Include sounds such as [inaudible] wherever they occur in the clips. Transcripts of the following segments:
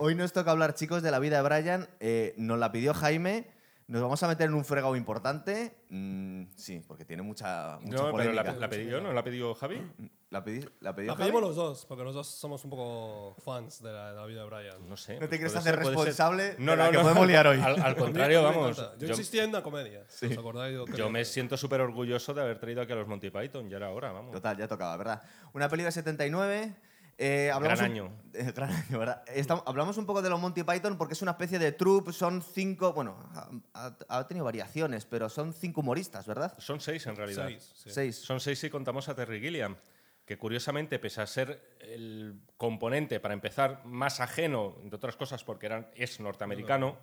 hoy nos toca hablar, chicos, de la vida de Brian. Eh, nos la pidió Jaime. Nos vamos a meter en un fregado importante. Mm, sí, porque tiene mucha, mucha No, pero polémica. la, la pedí yo, ¿no la pidió Javi? ¿La pedí- la pidió La Javi? pedimos los dos, porque los dos somos un poco fans de la, de la vida de Brian. No sé. No te quieres hacer ser, responsable de No, la no, que no, podemos liar hoy. Al, al contrario, vamos. Yo, Yo, existía en una comedia. si ¿Os acordáis? Yo yo me siento súper orgulloso de haber traído aquí a los Monty Python. Ya era hora, vamos. Total, ya tocaba, ¿verdad? Una peli de 79. Eh, hablamos Gran un- año. eh, [laughs] gran año, ¿verdad? Estamos- hablamos un poco de los Monty Python porque es una especie de troupe. Son cinco. Bueno, ha, ha- ha tenido variaciones, pero son cinco humoristas, ¿verdad? Son seis en realidad. Seis, sí. Seis. Son seis si contamos a Terry Gilliam, que curiosamente, pese a ser el componente, para empezar, más ajeno, entre otras cosas porque era, es norteamericano,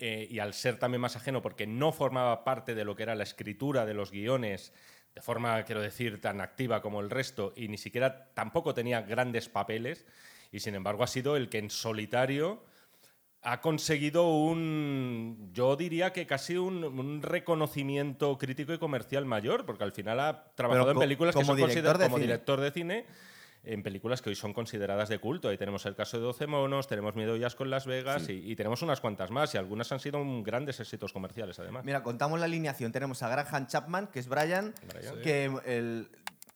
eh, y al ser también más ajeno porque no formaba parte de lo que era la escritura de los guiones, de forma, quiero decir, tan activa como el resto, y ni siquiera tampoco tenía grandes papeles, y sin embargo ha sido el que en solitario ha conseguido un, yo diría que casi un, un reconocimiento crítico y comercial mayor, porque al final ha trabajado Pero en películas que como son director de como cine. director de cine, en películas que hoy son consideradas de culto. Ahí tenemos el caso de 12 monos, tenemos Miedo y Asco en Las Vegas y, y tenemos unas cuantas más, y algunas han sido un- grandes éxitos comerciales además. Mira, contamos la alineación. Tenemos a Graham Chapman, que es Brian, Brian. Que el,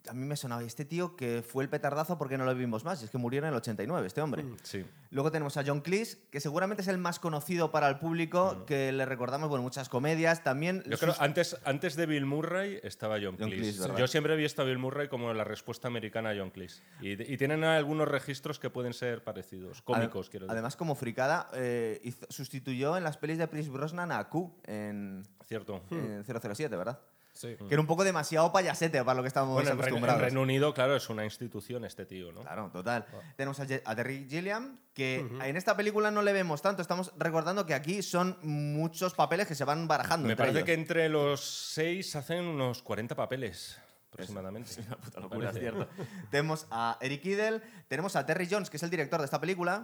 a mí me sonaba este tío que fue el petardazo porque no lo vimos más. Y es que murió en el 89, este hombre. Sí. Luego tenemos a John Cleese, que seguramente es el más conocido para el público, que le recordamos, bueno, muchas comedias. También Yo creo antes, antes de Bill Murray estaba John, John Cleese. Cleese. Yo siempre he visto a Bill Murray como la respuesta americana a John Cleese. Y, y tienen algunos registros que pueden ser parecidos, cómicos, Ade- quiero decir. Además, como fricada, eh, hizo- sustituyó en las pelis de Pierce Brosnan a Q en, Cierto. en 007, ¿verdad? Sí. Que era un poco demasiado payasete para lo que estamos Bueno, en, Reino- en acostumbrados. Reino Unido, claro, es una institución este tío, ¿no? Claro, total. Tenemos a, Terry Gilliam, que en esta película no le vemos tanto. Estamos recordando que aquí son muchos papeles que se van barajando. Me entre parece ellos. que entre los seis hacen unos 40 papeles, aproximadamente. Es [laughs] una puta locura, es cierto. tenemos a Eric Idle, tenemos a Terry Jones, que es el director de esta película.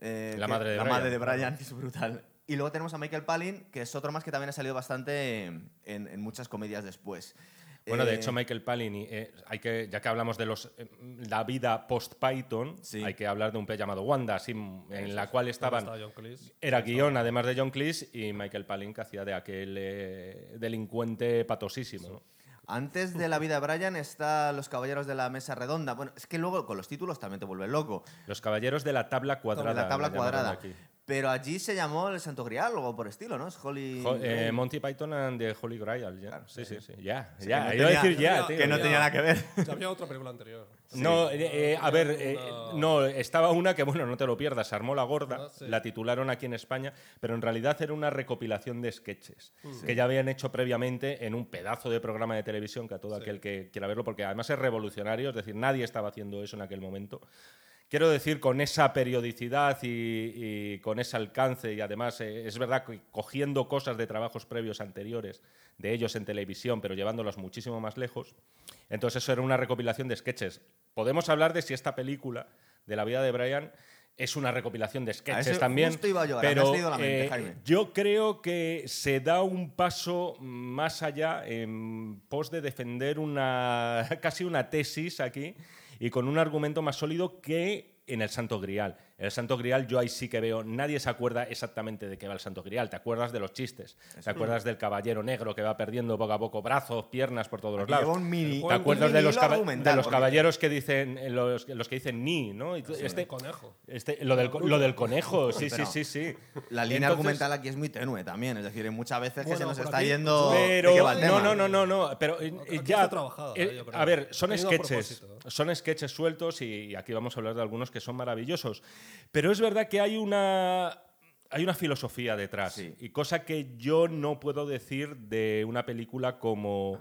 Eh, La que- madre de la Brian. madre de Brian, que es brutal. Y luego tenemos a Michael Palin, que es otro más que también ha salido bastante en, en muchas comedias después. Bueno, de Eh, hecho, Michael Palin, eh, hay que, ya que hablamos de los, eh, la vida post-Python, Sí. hay que hablar de un pez llamado Wanda, así, en la cual estaban Estaba John Cleese. Era guion, además de John Cleese, y Michael Palin, que hacía de aquel eh, delincuente patosísimo. ¿no? Antes de la vida de Brian está Los Caballeros de la Mesa Redonda. Bueno, es que luego con los títulos también te vuelve loco. Los caballeros de la tabla cuadrada. la tabla la llamaron cuadrada. Pero allí se llamó el Santo Grial o algo por estilo, ¿no? Es Holy. Jo- eh. Monty Python and the Holy Grail. ya. sí, sí, sí. Ya, Sí, ya. no Iba a decir ya, que no- tío. que no ya. tenía nada que ver. Ya había otra película anterior. No, eh, eh, a ver, eh, no, estaba una que, bueno, no te lo pierdas, se armó la gorda, Ah, sí. la titularon aquí en España, pero en realidad era una recopilación de sketches Mm. que ya habían hecho previamente en un pedazo de programa de televisión que a todo aquel que quiera verlo, porque además es revolucionario, es decir, nadie estaba haciendo eso en aquel momento. Quiero decir, con esa periodicidad y, y con ese alcance, y además eh, es verdad que cogiendo cosas de trabajos previos anteriores de ellos en televisión, pero llevándolas muchísimo más lejos. Entonces, eso era una recopilación de sketches. Podemos hablar de si esta película de la vida de Brian es una recopilación de sketches eso también. justo iba yo ahora, me pero has la mente, eh, Jaime. yo creo que se da un paso más allá en pos de defender una [laughs] casi una tesis aquí y con un argumento más sólido que en el Santo Grial. En el Santo Grial yo ahí sí que veo, nadie se acuerda exactamente de qué va el Santo Grial, te acuerdas de los chistes, te acuerdas del caballero negro que va perdiendo poco a poco brazos, piernas por todos los lados. lleva un mini- ¿Te acuerdas un de los, de caballeros que dicen eh, los, los que dicen ni, ¿no? Y tú- este, Conejo. este- lo, del, lo del conejo, sí, sí, Pero sí, sí. La línea Entonces- argumental aquí es muy tenue también. Es decir, hay muchas veces que se nos está aquí- yendo. de Pero qué va el no, tema. no, no, no, no, pero eh, Aquí ya está trabajado, eh, yo creo. a ver, son sketches. Son sketches sueltos y, aquí vamos a hablar de algunos que son maravillosos. Pero es verdad que hay una hay una filosofía detrás Sí. y cosa que yo no puedo decir de una película como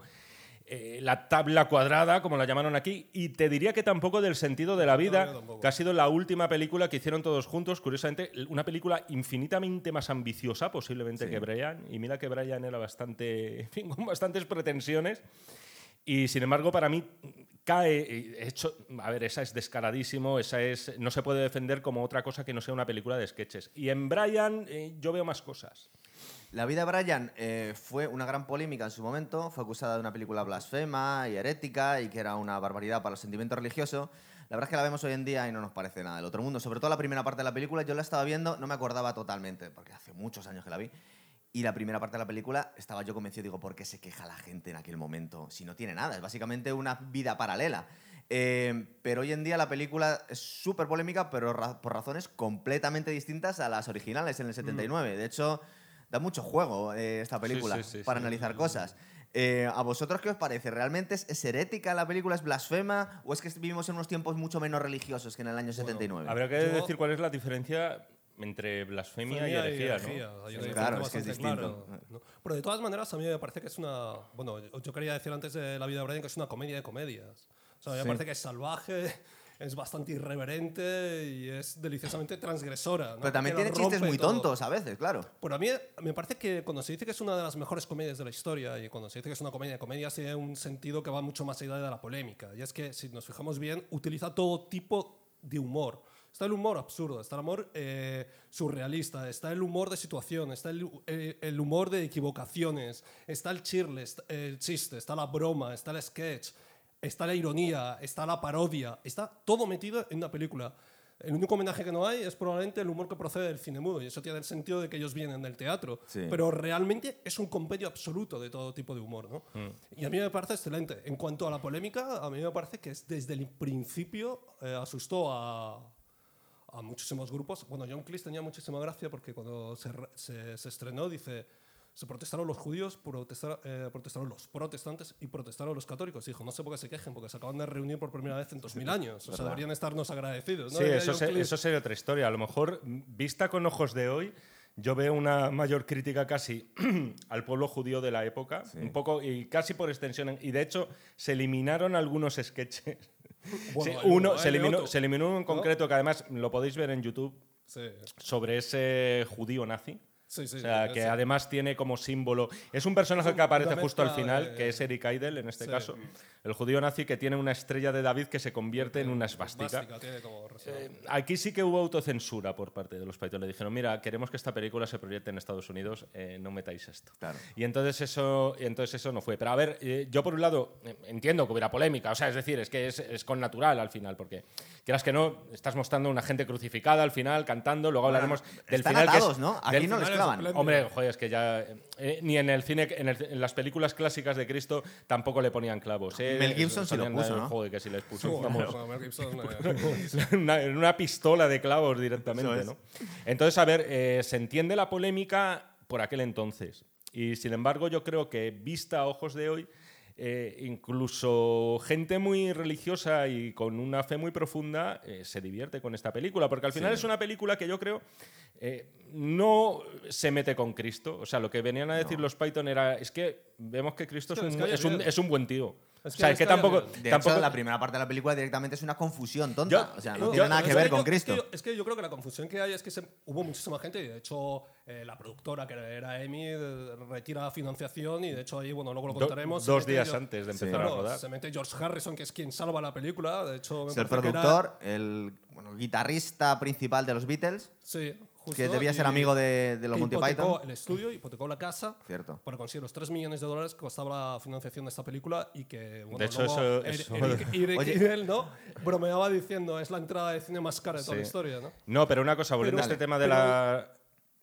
eh, la tabla cuadrada, como la llamaron aquí, y te diría que tampoco del sentido de la vida, que ha sido la última película que hicieron todos juntos, curiosamente, una película infinitamente más ambiciosa posiblemente que Brian, y mira que Brian era bastante, [laughs] en fin, con bastantes pretensiones, y sin embargo para mí cae, hecho, a ver, esa es descaradísimo, esa es, no se puede defender como otra cosa que no sea una película de sketches. Y en Brian eh, yo veo más cosas. La vida de Brian eh, fue una gran polémica en su momento. Fue acusada de una película blasfema y herética y que era una barbaridad para el sentimiento religioso. La verdad es que la vemos hoy en día y no nos parece nada del otro mundo. Sobre todo la primera parte de la película, yo la estaba viendo, no me acordaba totalmente, porque hace muchos años que la vi. Y la primera parte de la película estaba yo convencido, digo, ¿por qué se queja la gente en aquel momento? Si no tiene nada, es básicamente una vida paralela. Eh, pero hoy en día la película es súper polémica, pero ra- por razones completamente distintas a las originales en el 79. De hecho, da mucho juego eh, esta película sí, sí, para sí. analizar cosas. Eh, ¿A vosotros qué os parece? ¿Realmente es, es herética la película? ¿Es blasfema? ¿O es que vivimos en unos tiempos mucho menos religiosos que en el año 79? Habría que Yo- decir cuál es la diferencia entre blasfemia y herejía, herejía, ¿no? hay Sí, una claro, es que es distinto. clara, ¿no? Pero de todas maneras, a mí me parece que es una. Bueno, yo- quería decir antes de La vida de Brian que es una comedia de comedias. O sea, a mí Sí. me parece que es salvaje, [laughs] es bastante irreverente y es deliciosamente transgresora. ¿no? Pero también tiene chistes muy todo. tontos a veces, claro. Pero a mí me parece que cuando se dice que es una de las mejores comedias de la historia y cuando se dice que es una comedia de comedias tiene un sentido que va mucho más allá de la polémica. Y es que, si nos fijamos bien, utiliza todo tipo de humor. Está el humor absurdo, está el humor eh, surrealista, está el humor de situación, está el, eh, el humor de equivocaciones, está el chirle, está el chiste, está la broma, está el sketch, está la ironía, está la parodia, está todo metido en una película. El único homenaje que no hay es probablemente el humor que procede del cine mudo, y eso tiene el sentido de que ellos vienen del teatro. Sí. Pero realmente es un compendio absoluto de todo tipo de humor. ¿no? Y a mí me parece excelente. En cuanto a la polémica, a mí me parece que es desde el principio eh, asustó a, a muchísimos grupos. Bueno, John Cleese tenía muchísima gracia porque cuando se, re- se, se estrenó dice, se protestaron los judíos, protestar- eh, protestaron los protestantes y protestaron los católicos. Y dijo, no sé por qué se quejen, porque se acaban de reunir por primera vez en 2000 años. O sea, Verdad. deberían estarnos agradecidos. ¿no? Sí, eso, se- sería otra historia. A lo mejor, vista con ojos de hoy, yo veo una mayor crítica casi [clears throat] al pueblo judío de la época, un poco y casi por extensión. Y de hecho, se eliminaron algunos sketches. Bueno, Sí, hay uno, se, eliminó, se eliminó uno en concreto que además lo podéis ver en YouTube Sí, sobre ese judío nazi. Sí, sí. O sea, sí, que sí. además tiene como símbolo. Es un personaje que aparece justo al final, de- que es Eric Idle en este Sí. caso. El judío nazi que tiene una estrella de David que se convierte en una esvástica. Svástica, tiene como reserva. Eh, aquí sí que hubo autocensura por parte de los Python. Le dijeron, mira, queremos que esta película se proyecte en Estados Unidos, eh, no metáis esto. Claro. Y entonces eso, y entonces eso no fue. Pero a ver, eh, yo por un lado eh, entiendo que hubiera polémica, o sea, es decir, es que es, es con natural al final, porque quieras que no, estás mostrando una gente crucificada al final, cantando, luego hablaremos del Están final. que es- atados, ¿no? Aquí del no les Hombre, joder, es que ya. eh, ni en el cine, en, el- en las películas clásicas de Cristo tampoco le ponían clavos. ¿eh? Mel Gibson sí lo puso, eh, ¿no? Joder, que sí les puso. Bueno, vamos, Mel Gibson, [laughs] una, en una pistola de clavos directamente. ¿no? Entonces, a ver, eh, se entiende la polémica por aquel entonces. Y sin embargo, yo creo que vista a ojos de hoy, eh, incluso gente muy religiosa y con una fe muy profunda eh, se divierte con esta película, porque al final es una película que yo creo eh, no se mete con Cristo. O sea, lo que venían a decir los Python era, es que vemos que Cristo es Es un, es un- bien. es un buen tío. Es o que sea, les es que tampoco... De tampoco hecho, la primera parte de la película directamente es una confusión tonta. Yo- o sea, no yo- tiene nada es que ver yo- con que Cristo. yo- Es que, yo creo que la confusión que hay es que se- hubo muchísima gente y de hecho eh, la productora que era Emi eh, retira financiación y de hecho ahí, bueno, luego lo contaremos. dos días yo- antes de Sí. empezar a Claro, rodar. se mete George Harrison, que es quien salva la película. De hecho, me Es el parece que era- productor, el bueno, guitarrista principal de los Beatles, sí, justo, que debía ser amigo de, de los Monty hipotecó Python. el estudio, hipotecó la casa Cierto. para conseguir los 3 millones de dólares que costaba la financiación de esta película y que, bueno, De hecho, luego eso- Eric- eso- Eric, Eric. Idle, ¿no? bromeaba diciendo es la entrada de cine más cara de toda Sí. la historia, ¿no? No, pero una cosa, volviendo Pero- a este tema de pero- la...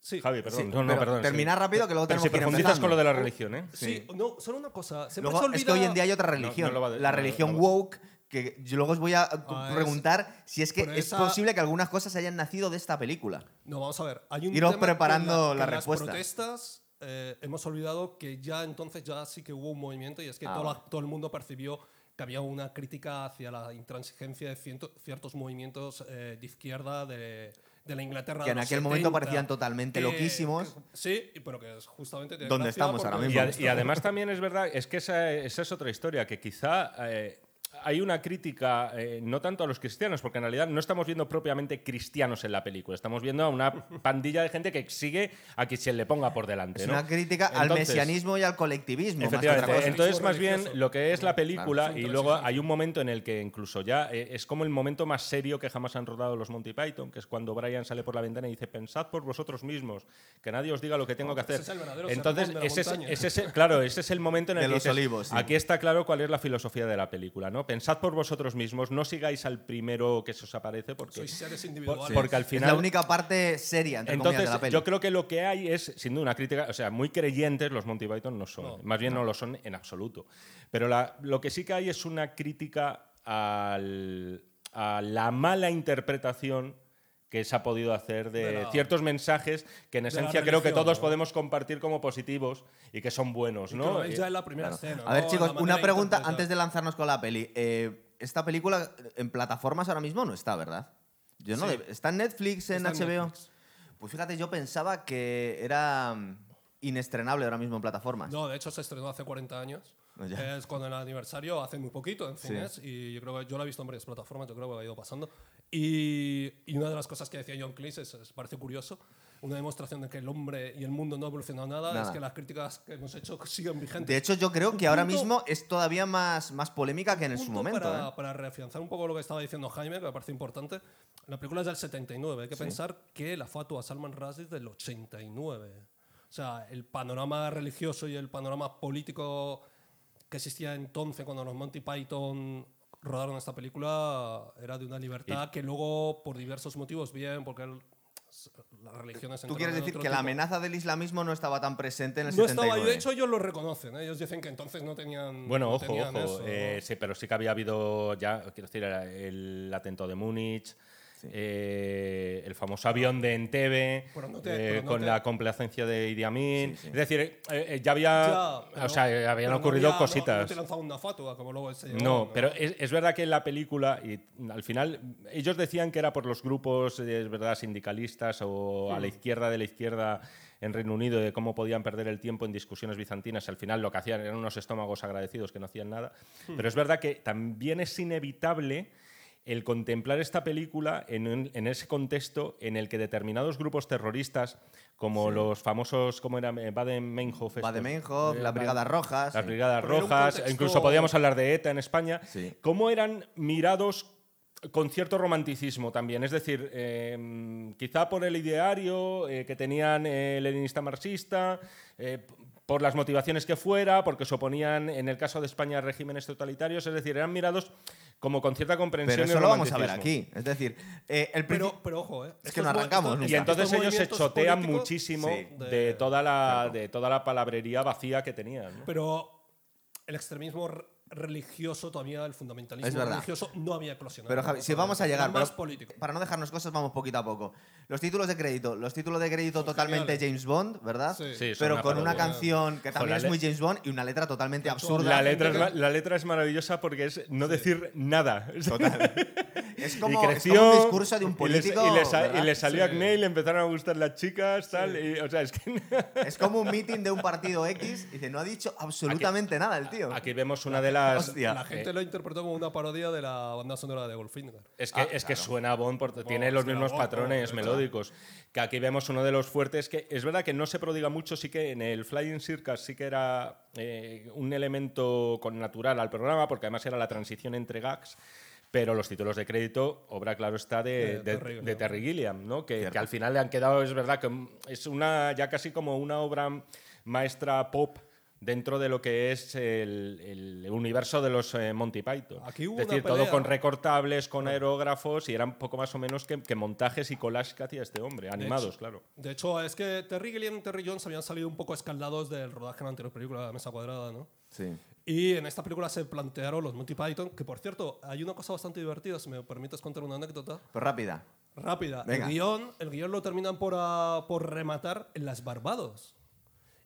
Sí. Javi, perdón. Sí, no, no, perdón. sí. terminar rápido que luego Pero tenemos si que ir profundizas con lo de la religión, ¿eh? Sí, no, solo una cosa. Luego, se es que hoy olvida- en día hay otra No, religión, no va a- la no, religión no woke, que yo luego os voy a Ah, es- preguntar si es que es esa- posible que algunas cosas hayan nacido de esta película. No, vamos a ver. Hay un Iros tema que preparando la que en respuesta. Las protestas eh, hemos olvidado que ya entonces ya sí que hubo un movimiento y es que Ah, todo, la- todo el mundo percibió que había una crítica hacia la intransigencia de ciento- ciertos movimientos eh, de izquierda de, de la Inglaterra. Que en aquel momento 70, parecían totalmente que- loquísimos. que- sí, pero que es justamente. tiene ¿Dónde gracia estamos ahora mismo? Y, [laughs] ad- y además también es verdad, es que esa, esa es otra historia, que quizá eh, hay una crítica eh, no tanto a los cristianos, porque en realidad no estamos viendo propiamente cristianos en la película, estamos viendo a una [laughs] pandilla de gente que sigue a quien se le ponga por delante. Es ¿no? una crítica al mesianismo y al colectivismo. más que otra Efectivamente. Entonces, más bien, lo que es la película, Claro. y luego hay un momento en el que incluso ya eh, es como el momento más serio que jamás han rodado los Monty Python, que es cuando Brian sale por la ventana y dice: Pensad por vosotros mismos, que nadie os diga lo que tengo que hacer. ese es el verdadero Entonces, ese es, ese es claro, ese es el momento en el De que los dices, olivos, sí. aquí está claro cuál es la filosofía de la película, ¿no? Pensad por vosotros mismos, no sigáis al primero que se os aparece porque, Sois seres por- individuales. porque al Es final la única parte seria, entre comillas, entonces, de la peli. yo creo que lo que hay es, sin duda, una crítica, o sea, muy creyentes los Monty Python no son, No. más bien no. lo son en absoluto. Pero la- lo que sí que hay es una crítica al- a la mala interpretación que se ha podido hacer de, De la- ciertos mensajes que en esencia creo que todos ¿no? podemos compartir como positivos y que son buenos, ¿no? Eh, ya en la primera Claro. escena. A ver, ¿no? chicos, una pregunta antes de lanzarnos con la peli. Eh, esta película en plataformas ahora mismo no está, ¿verdad? Yo no Sí. ¿Está en Netflix, en Está en HBO? Netflix. Pues fíjate, yo pensaba que era mm, inestrenable ahora mismo en plataformas. No, de hecho se estrenó hace 40 años. Ah, ya. Es con el aniversario hace muy poquito en Sí. cines y yo creo que yo la he visto en varias plataformas, yo creo que ha ido pasando. Y, y una de las cosas que decía John Cleese es, es- parece curioso, una demostración de que el hombre y el mundo no ha evolucionado nada, Nada. es que las críticas que hemos hecho [laughs] siguen vigentes. De hecho, yo creo que ahora punto- mismo es todavía más, más polémica que en su momento. Para, ¿eh? para reafianzar un poco lo que estaba diciendo Jaime, que me parece importante, la película es del 79. Hay que pensar que la fatua Salman Rushdie es del 89. O sea, el panorama religioso y el panorama político que existía entonces cuando los Monty Python rodaron esta película era de una libertad que luego, por diversos motivos, bien, porque el- las religiones Tú quieres decir que la tipo. amenaza del islamismo no estaba tan presente en el No 79. estaba, y de hecho ellos lo reconocen. ¿eh? Ellos dicen que entonces no tenían. Bueno, no ojo, tenían ojo. eso, ¿no? eh, sí, pero sí que había habido ya, quiero decir, el atentado de Múnich, eh, el famoso avión de Entebbe, eh, con te- la complacencia de Idi Amin. Sí, sí. Es decir, eh, eh, ya había. Ya, pero- o sea, habían no ocurrido había- no- cositas. No, te una fatua, como luego No, pero es, es verdad que en la película, y al final, ellos decían que era por los grupos, es verdad, sindicalistas o a la izquierda de la izquierda en Reino Unido, de cómo podían perder el tiempo en discusiones bizantinas. Al final lo que hacían eran unos estómagos agradecidos que no hacían nada. Pero es verdad que también es inevitable el contemplar esta película en, un- en ese contexto en el que determinados grupos terroristas, como los famosos, ¿cómo era? Eh, Baden-Meinhof. Baden-Meinhof, Eh, las Brigadas Rojas. Las. Brigadas Rojas, contexto- incluso podíamos hablar de ETA en España, Sí. cómo eran mirados con cierto romanticismo también. Es decir, eh, quizá por el ideario eh, que tenían eh, leninista marxista, eh, por las motivaciones que fuera, porque se oponían, en el caso de España, a regímenes totalitarios. Es decir, eran mirados como con cierta comprensión Pero y eso lo vamos a ver aquí. Es decir, eh, el Pero, pero ojo, ¿eh? Es que no mo- arrancamos nunca. Y entonces ellos se chotean muchísimo Sí. de, de- toda la, de toda la palabrería vacía que tenían. ¿no? Pero el extremismo re- religioso todavía, el fundamentalismo Es religioso no había eclosionado. Pero Javi, si vamos a llegar, más político. para no dejarnos cosas, vamos poquito a poco. Los títulos de crédito, los títulos de crédito Son totalmente geniales. James Bond, ¿verdad? Sí. Sí, Pero una con una canción que también es muy James Bond y una letra totalmente absurda. La letra, es, que- la letra es maravillosa porque es no decir nada. [laughs] Es y como, creció es como un discurso de un y le- político. y le, salió Sí. acné y le empezaron a gustar las chicas tal y, o sea es que Es como un meeting de un partido X y dice, no ha dicho absolutamente nada el tío. aquí vemos una de las Hostia. La gente lo interpretó como una parodia de la banda sonora de Goldfinger. Es que, Ah, es que suena a Bond porque tiene los mismos Bond, patrones Bond, melódicos. Que aquí vemos uno de los fuertes que es verdad que no se prodiga mucho, sí que en el Flying Circus sí que era eh, un elemento con natural al programa, porque además era la transición entre gags. Pero los títulos de crédito, obra claro está de, De de- Terry de Gilliam. Terry Gilliam, ¿no? que, que al final le han quedado, es verdad, que es una ya casi como una obra maestra pop dentro de lo que es el, el universo de los eh, Monty Python. Aquí hubo es decir, una todo pelea. con recortables, con aerógrafos y eran poco más o menos que, que montajes y collages que hacía este hombre, animados, hecho, claro. De hecho, es que Terry Gilliam y Terry Jones habían salido un poco escaldados del rodaje en la anterior película, La Mesa Cuadrada, ¿no? Sí. Y en esta película se plantearon los Monty Python, que por cierto, hay una cosa bastante divertida, si me permites contar una anécdota. Pues rápida. Rápida. Venga. El guion, el guion lo terminan por, ah, por rematar en las Barbados.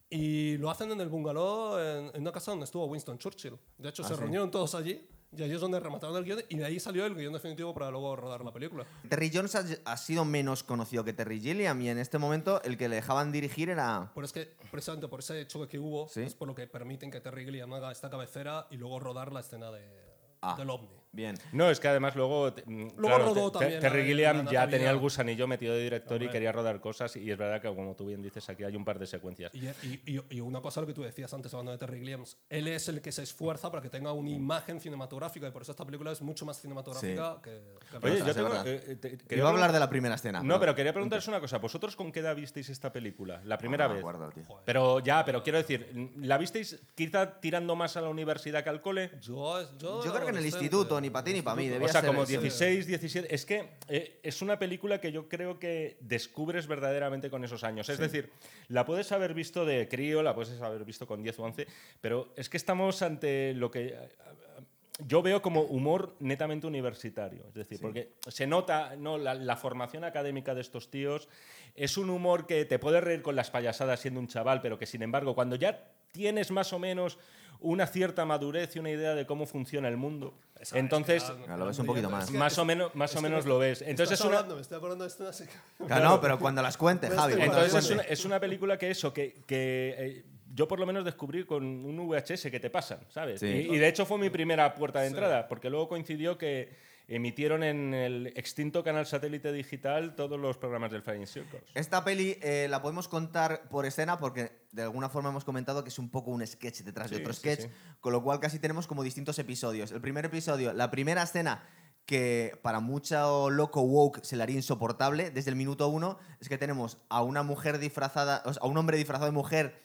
Y lo hacen en el bungalow, en, en una casa donde estuvo Winston Churchill. De hecho, se sí. reunieron todos allí y allí es donde remataron el guion y de ahí salió el guion definitivo para luego rodar la película. Terry Jones ha, ha sido menos conocido que Terry Gilliam y en este momento el que le dejaban dirigir era... Pero es que precisamente por ese choque que hubo Sí. es por lo que permiten que Terry Gilliam haga esta cabecera y luego rodar la escena de, Ah. del ovni. Bien. No, es que además luego. mm, Luego claro, rodó te- también Terry la- Gilliam ya tenía el gusanillo metido de director y quería rodar cosas, y es verdad que, como tú bien dices, aquí hay un par de secuencias. Y, y- y- y una cosa, lo que tú decías antes hablando de Terry Gilliam, él es el que se esfuerza para que tenga una imagen cinematográfica y por eso esta película es mucho más cinematográfica que, que Oye, yo tengo. eh, eh, te- iba a hablar de la primera escena. No, pero quería preguntaros una cosa. ¿Vosotros con qué edad visteis esta película? La primera No me vez. acuerdo, tío. Pero ya, pero quiero decir, ¿la visteis quizá tirando más a la universidad que al cole? yo, yo, Yo creo que en el adolescente, ni para ti ni para mí. Debía O sea, ser como eso. 16, 17. Es que eh, es una película que yo creo que descubres verdaderamente con esos años. Es decir, la puedes haber visto de crío, la puedes haber visto con 10 o 11, pero es que estamos ante lo que. eh, Yo veo como humor netamente universitario, es decir, porque se nota ¿no? la, la formación académica de estos tíos, es un humor que te puedes reír con las payasadas siendo un chaval, pero que sin embargo, cuando ya tienes más o menos una cierta madurez y una idea de cómo funciona el mundo, Esa- entonces es que Ya lo ves un poquito más. es que- más o menos, más o menos me- lo ves. Entonces es una, hablando, me estoy acordando de Claro, no, pero cuando las cuentes, Javi. Entonces, cuando las entonces es una, es una película que eso, que, que, eh, yo por lo menos descubrí con un VHS que te pasan, ¿sabes? Sí. Y, y de hecho fue mi primera puerta de entrada, porque luego coincidió que emitieron en el extinto canal satélite digital todos los programas del Flying Circus. Esta peli eh, la podemos contar por escena porque de alguna forma hemos comentado que es un poco un sketch detrás de otro sketch, sí. con lo cual casi tenemos como distintos episodios. El primer episodio, la primera escena que para mucho loco woke se le haría insoportable desde el minuto uno es que tenemos a una mujer disfrazada, o sea, a un hombre disfrazado de mujer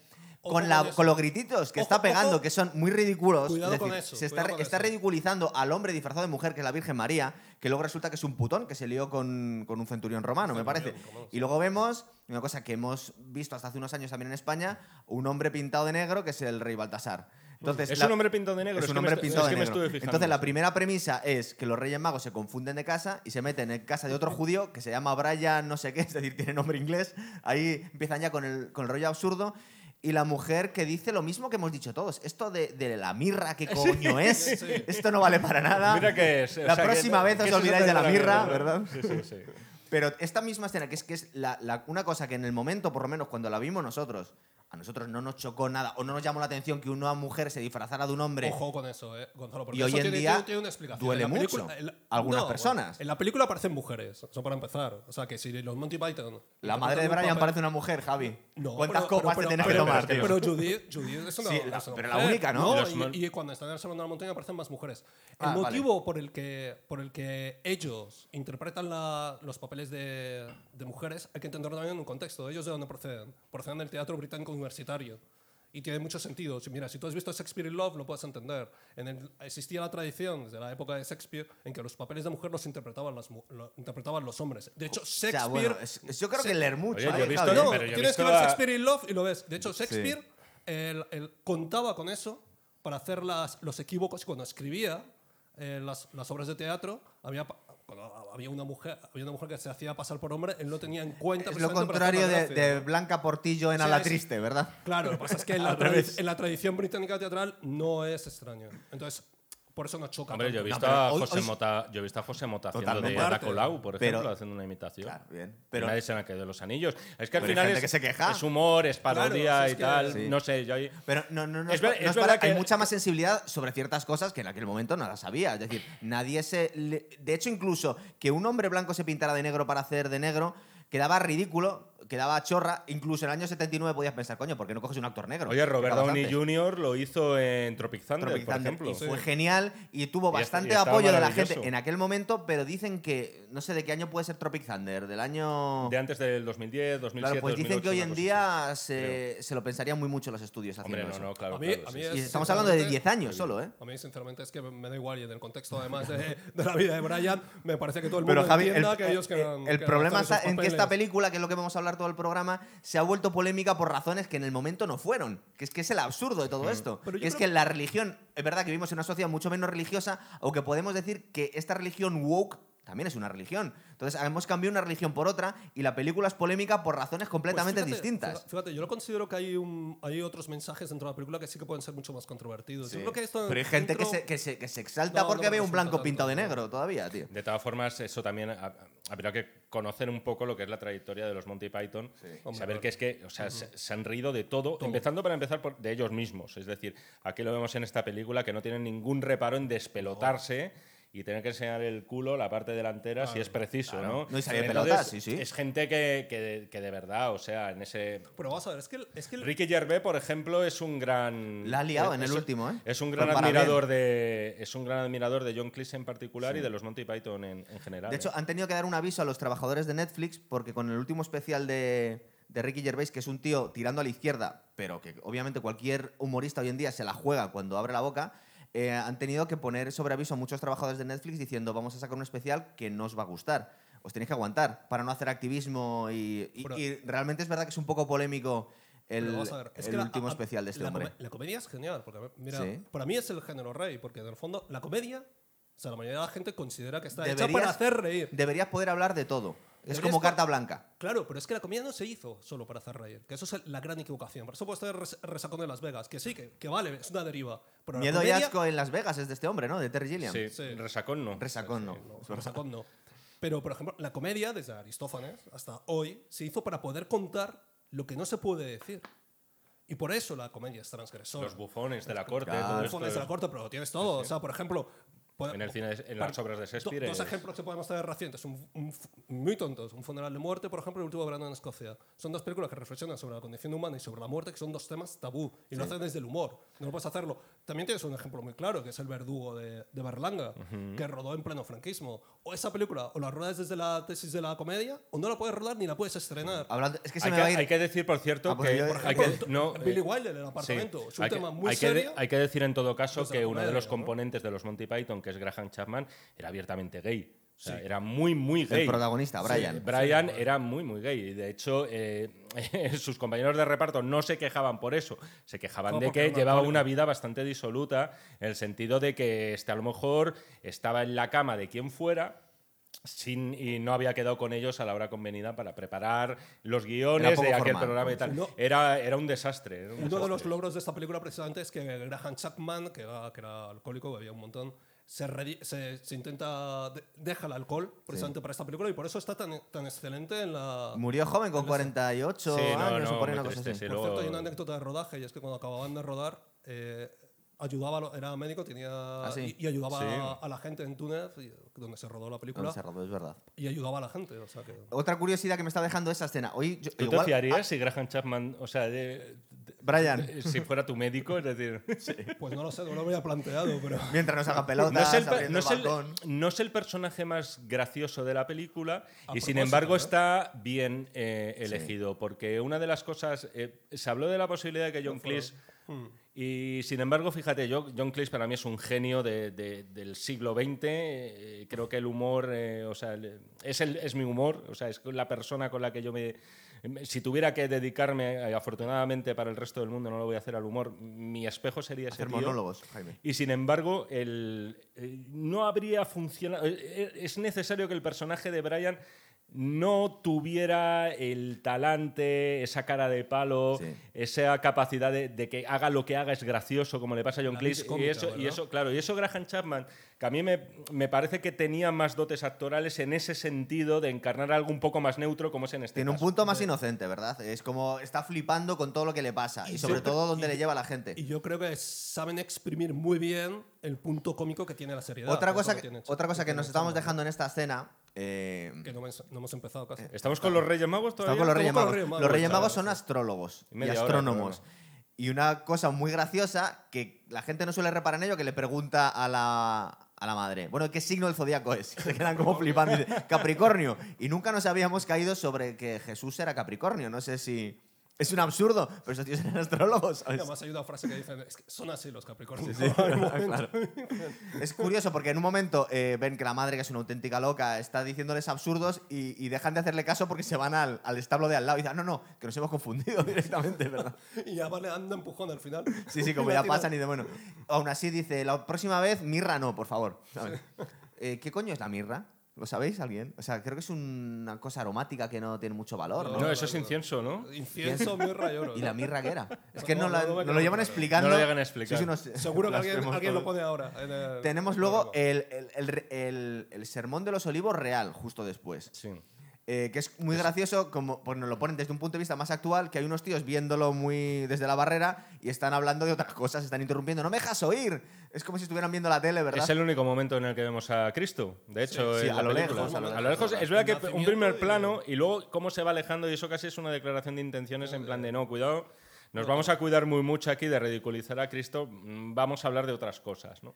con, la, con eso. con los grititos que Ojo, está pegando, ojo. que son muy ridículos. Cuidado Es decir, con eso, Se está, cuidado con está eso. ridiculizando al hombre disfrazado de mujer, que es la Virgen María, que luego resulta que es un putón que se lió con, con un centurión romano, me parece. Y luego vemos una cosa que hemos visto hasta hace unos años también en España, un hombre pintado de negro que es el rey Baltasar. Entonces, Es la- un hombre pintado de negro. es un hombre pintado de negro. Entonces, la primera premisa es que los Reyes Magos se confunden de casa y se meten en casa de otro [laughs] judío que se llama Brian no sé qué, es decir, tiene nombre inglés. Ahí empiezan ya con el, con el rollo absurdo. Y la mujer que dice lo mismo que hemos dicho todos. Esto de, de la mirra, ¿qué [laughs] coño es? sí. Esto no vale para nada. Mira que es. o La que- próxima vez os olvidáis de la mirra. ¿verdad? Sí, sí, sí. Pero esta misma escena, que es que es la- la- una cosa que en el momento, por lo menos cuando la vimos nosotros, a nosotros no nos chocó nada o no nos llamó la atención que una mujer se disfrazara de un hombre. Ojo con eso, eh, Gonzalo. Porque Y hoy eso en tiene, día tiene- tiene una explicación. duele mucho la- a algunas no, personas. En la película aparecen mujeres, eso para empezar. O sea, que si los Monty Python. La madre de Brian papel- parece una mujer, Javi. No, ¿Cuántas pero- copas pero- te tienes pero- que tomar, pero- tío? Pero Judith, Judith es una, Sí, es la- una pero la única, ¿no? Mon- Y, y cuando están en el Salón de la Montaña aparecen más mujeres. El Ah, vale. motivo por, el que, por el que ellos interpretan la- los papeles de, de mujeres hay que entenderlo también en un contexto. ¿Ellos de dónde proceden? Proceden del teatro británico universitario. Y tiene mucho sentido. Si, mira, si tú has visto Shakespeare in Love, lo puedes entender. En el- existía la tradición desde la época de Shakespeare en que los papeles de mujer los interpretaban, las, lo interpretaban los hombres. De hecho, O Shakespeare... sea, bueno, es- es- yo creo que Se- leer mucho. Oye, yo ¿eh, he visto- Javi? no, pero yo he tienes visto que ver a- Shakespeare in Love y lo ves. De hecho, Shakespeare él- él contaba con eso para hacer las, los equívocos. Cuando escribía eh, las, las obras de teatro, había, cuando había, una mujer, había una mujer que se hacía pasar por hombre, él no tenía en cuenta. Es lo para hacer contrario de, de Blanca Portillo en O sea, A la es- Triste, ¿verdad? Claro, lo que pasa es que [laughs] en la, en la tradición británica teatral no es extraño. Entonces, por eso nos choca. Hombre, yo he visto, pero a José hoy- Mota, yo he visto a José Mota haciendo de Ada Colau, por Pero- ejemplo, haciendo una imitación. Claro, bien. Pero nadie se me ha quedado de los anillos. Es que al final es, que se queja. es humor, es parodia Claro, si es y que- tal. Sí. No sé, yo ahí- Pero no, no, no Es ver- no para- que- hay mucha más sensibilidad sobre ciertas cosas que en aquel momento no las sabía. Es decir, nadie se. le- De hecho, incluso que un hombre blanco se pintara de negro para hacer de negro quedaba ridículo, quedaba chorra. Incluso en el año 79 podías pensar, coño, ¿por qué no coges un actor negro? Oye, Robert Downey. Jr. lo hizo en Tropic Thunder, Tropic por Thunder, ejemplo. y fue genial y tuvo Y está- bastante y apoyo de la gente en aquel momento, pero dicen que no sé de qué año puede ser Tropic Thunder, del año De antes del 2010, 2007, Claro, pues dicen que hoy en 2008, día se, se lo pensarían muy mucho los estudios haciendo Hombre, no, eso. no, claro. A mí- claro, a sí, mí sí. es- Y estamos hablando de sinceramente- 10 años solo, ¿eh? A mí, sinceramente, es que me da igual. Y en el contexto, además, de, de la vida de Brian, me parece que todo el mundo Pero Javi, el, que ellos problema está en que esta película, que es lo que vamos a hablar todo el programa, se ha vuelto polémica por razones que en el momento no fueron. Que es que es el absurdo de todo esto. Pero Que es creo que la religión, es verdad que vivimos en una sociedad mucho menos religiosa, aunque podemos decir que esta religión woke también es una religión. Entonces hemos cambiado una religión por otra y la película es polémica por razones Pues completamente fíjate, distintas. fíjate, yo lo considero que hay, un, hay otros mensajes dentro de la película que sí que pueden ser mucho más controvertidos. Yo Sí. creo que esto Pero hay gente que dentro- se, que, se, que se exalta No, porque no ve un blanco tanto, pintado de no. negro todavía, tío. De todas formas, eso también ha- habrá que conocer un poco lo que es la trayectoria de los Monty Python. y Hombre, saber claro. que es que o sea, se, se han reído de todo, empezando para empezar por, de ellos mismos. Es decir, aquí lo vemos en esta película que no tienen ningún reparo en despelotarse y tener que enseñar el culo, la parte delantera, si es preciso, ¿no? No, y Entonces, pelotas, sí, sí. Es gente que, que- que de verdad, o sea, en ese... Pero vamos a ver, es que, el- es que el- Ricky Gervais, por ejemplo, es un gran. La ha liado en el es- último, ¿eh? Es un gran admirador de. Es un gran admirador de John Cleese en particular y de los Monty Python en, en general. De hecho, ¿eh? han tenido que dar un aviso a los trabajadores de Netflix porque con el último especial de, de Ricky Gervais, que es un tío tirando a la izquierda, pero que obviamente cualquier humorista hoy en día se la juega cuando abre la boca, eh, han tenido que poner sobre aviso a muchos trabajadores de Netflix diciendo vamos a sacar un especial que no os va a gustar. Os tenéis que aguantar para no hacer activismo y, y- Pero- y realmente es verdad que es un poco polémico el, ver, es el que la- último a- especial de este la hombre. come- La comedia es genial, porque mira, Sí. para mí es el género rey, porque en el fondo la comedia, o sea, la mayoría de la gente considera que está hecha Deberías- para hacer reír. Deberías poder hablar de todo. Es como carta blanca. Claro, pero es que la comedia no se hizo solo para hacer reír, que eso es la gran equivocación. Por eso puedes tener res- resacón de Las Vegas, que sí, que, que vale, es una deriva. Pero Miedo y comedia- asco en Las Vegas es de este hombre, ¿no? De Terry Gilliam. Sí, sí. Resacón no. Resacón no. No, resacón no. Pero, por ejemplo, la comedia, desde Aristófanes hasta hoy, se hizo para poder contar lo que no se puede decir. Y por eso la comedia es transgresora. Los bufones de la corte. Claro. Los bufones de la corte, pero lo tienes todo. O sea, por ejemplo... En el cine, en las obras de do- Shakespeare. Dos es- ejemplos que podemos tener recientes, un, un muy tontos. Un funeral de muerte, por ejemplo, el último verano en Escocia. Son dos películas que reflexionan sobre la condición humana y sobre la muerte, que son dos temas tabú. Y lo hacen desde el humor. No puedes hacerlo. También tienes un ejemplo muy claro, que es El verdugo de, de Berlanga, que rodó en pleno franquismo. O esa película, o la ruedas desde la tesis de la comedia, o no la puedes rodar ni la puedes estrenar. Hablando, es que se Hay me que, va a ir. hay que decir, por cierto, Ah, pues que, yo- por hay ejemplo, que- no, Billy eh, Wilder, el apartamento. Es un hay que- tema muy hay que, serio. hay que decir en todo caso que uno de los ¿no? componentes de los Monty Python, que es Graham Chapman, era abiertamente gay. O sea, Sí. era muy, muy gay. El protagonista, Brian. Sí, Brian era muy, muy gay. Y de hecho, eh, [laughs] sus compañeros de reparto no se quejaban por eso. Se quejaban de que llevaba una vida bastante disoluta, en el sentido de que este, a lo mejor estaba en la cama de quien fuera. Sin, y no había quedado con ellos a la hora convenida para preparar los guiones de aquel formal. programa y tal. No. Era, era un desastre. era un Uno de los logros de esta película precisamente es que Graham Chapman, que era, que era alcohólico, bebía un montón, se, redi- se, se intenta, de- deja el alcohol precisamente para esta película y por eso está tan, tan excelente en la... Murió joven con 48 Sí, no, años no, o por una cosa triste, así. sí. Por luego- cierto, hay una anécdota de rodaje y es que cuando acababan de rodar, eh, ayudaba, a lo- era médico, tenía Ah, sí. y, y ayudaba Sí. a, a la gente en Túnez, y- donde se rodó la película, Cuando se rodó, es verdad. y ayudaba a la gente. O sea que, Otra curiosidad que me está dejando esa escena. Hoy, yo- ¿Tú te fiarías si Graham Chapman, o sea, de- de- Brian, si fuera tu médico? Es decir, [laughs] pues no lo sé, no lo había planteado, pero... [laughs] mientras nos haga pelotas, no es, el, per- abriendo no, el es el- balcón. no es el personaje más gracioso de la película A y sin embargo ¿eh? está bien eh, elegido porque una de las cosas, eh, se habló de la posibilidad de que John Cleese... Hmm. Y sin embargo, fíjate, yo, John Cleese para mí es un genio de- de- del siglo XX. eh, creo que el humor, eh, o sea, es, el- es mi humor, o sea, es la persona con la que yo me. Si tuviera que dedicarme, eh, afortunadamente para el resto del mundo no lo voy a hacer al humor, mi espejo sería ese Hacer tío. monólogos, Jaime. Y sin embargo, el, eh, no habría funcionado. Es necesario que el personaje de Brian no tuviera el talante, esa cara de palo, Sí. esa capacidad de, de que haga lo que haga es gracioso, como le pasa a John Cleese. Y eso, y ¿verdad? eso, claro, y eso Graham Chapman, que a mí me, me parece que tenía más dotes actorales en ese sentido de encarnar algo un poco más neutro, como es en este Tiene un punto más inocente, ¿verdad? Es como está flipando con todo lo que le pasa y, Y sobre siempre- todo donde y- le lleva a la gente. Y yo creo que saben exprimir muy bien el punto cómico que tiene la seriedad. Otra cosa, que, otra cosa que nos estamos dejando en esta escena. Eh, Que no, hemos- no hemos empezado casi. ¿Estamos con los Reyes Magos todavía? Estamos con los Reyes con los Magos. Reyes Magos, Los Reyes Magos son astrólogos y, hora, astrónomos. pero Y una cosa muy graciosa que la gente no suele reparar en ello, que le pregunta a la, a la madre, bueno, ¿qué signo del zodiaco es? [laughs] Se quedan como flipando. y Capricornio. Y nunca nos habíamos caído sobre que Jesús era Capricornio. No sé si... Es un absurdo, pero esos tíos eran astrólogos. ¿sabes? Además hay una frase que dicen, es que son así los Capricornios. [laughs] Claro. Es curioso porque en un momento eh, ven que la madre, que es una auténtica loca, está diciéndoles absurdos y, y dejan de hacerle caso porque se van al, al establo de al lado y dicen, "Ah, no, no, que nos hemos confundido [laughs] directamente, ¿verdad? [laughs] y ya vale, anda empujón al final. Sí, sí, como ya pasan y de bueno. Aún así dice, la próxima vez mirra no, por favor. Eh, ¿Qué coño es la mirra? ¿Lo sabéis alguien? O sea, creo que es una cosa aromática que no tiene mucho valor, ¿no? No, eso es incienso, ¿no? Incienso, mirra y oro. ¿Y la mirra qué era? Es que No, no, la- no, no me nos lo llevan explicando. No lo llegan a explicar. Unos [laughs] Seguro que alguien, alguien lo pone ahora. en el Tenemos luego programa. el, el- el- el- el sermón de los olivos real, justo después. Sí. Eh, que es muy gracioso, como pues nos lo ponen desde un punto de vista más actual, que hay unos tíos viéndolo muy desde la barrera y están hablando de otras cosas, están interrumpiendo. ¡No me dejas oír! Es como si estuvieran viendo la tele, ¿verdad? Es el único momento en el que vemos a Cristo. De hecho, Sí, en a la lo lejos, a lo A lo lejos. lejos. Es verdad que un primer plano y luego cómo se va alejando y eso casi es una declaración de intenciones en plan de no, cuidado. Nos vamos a cuidar muy mucho aquí de ridiculizar a Cristo, mm, vamos a hablar de otras cosas, ¿no?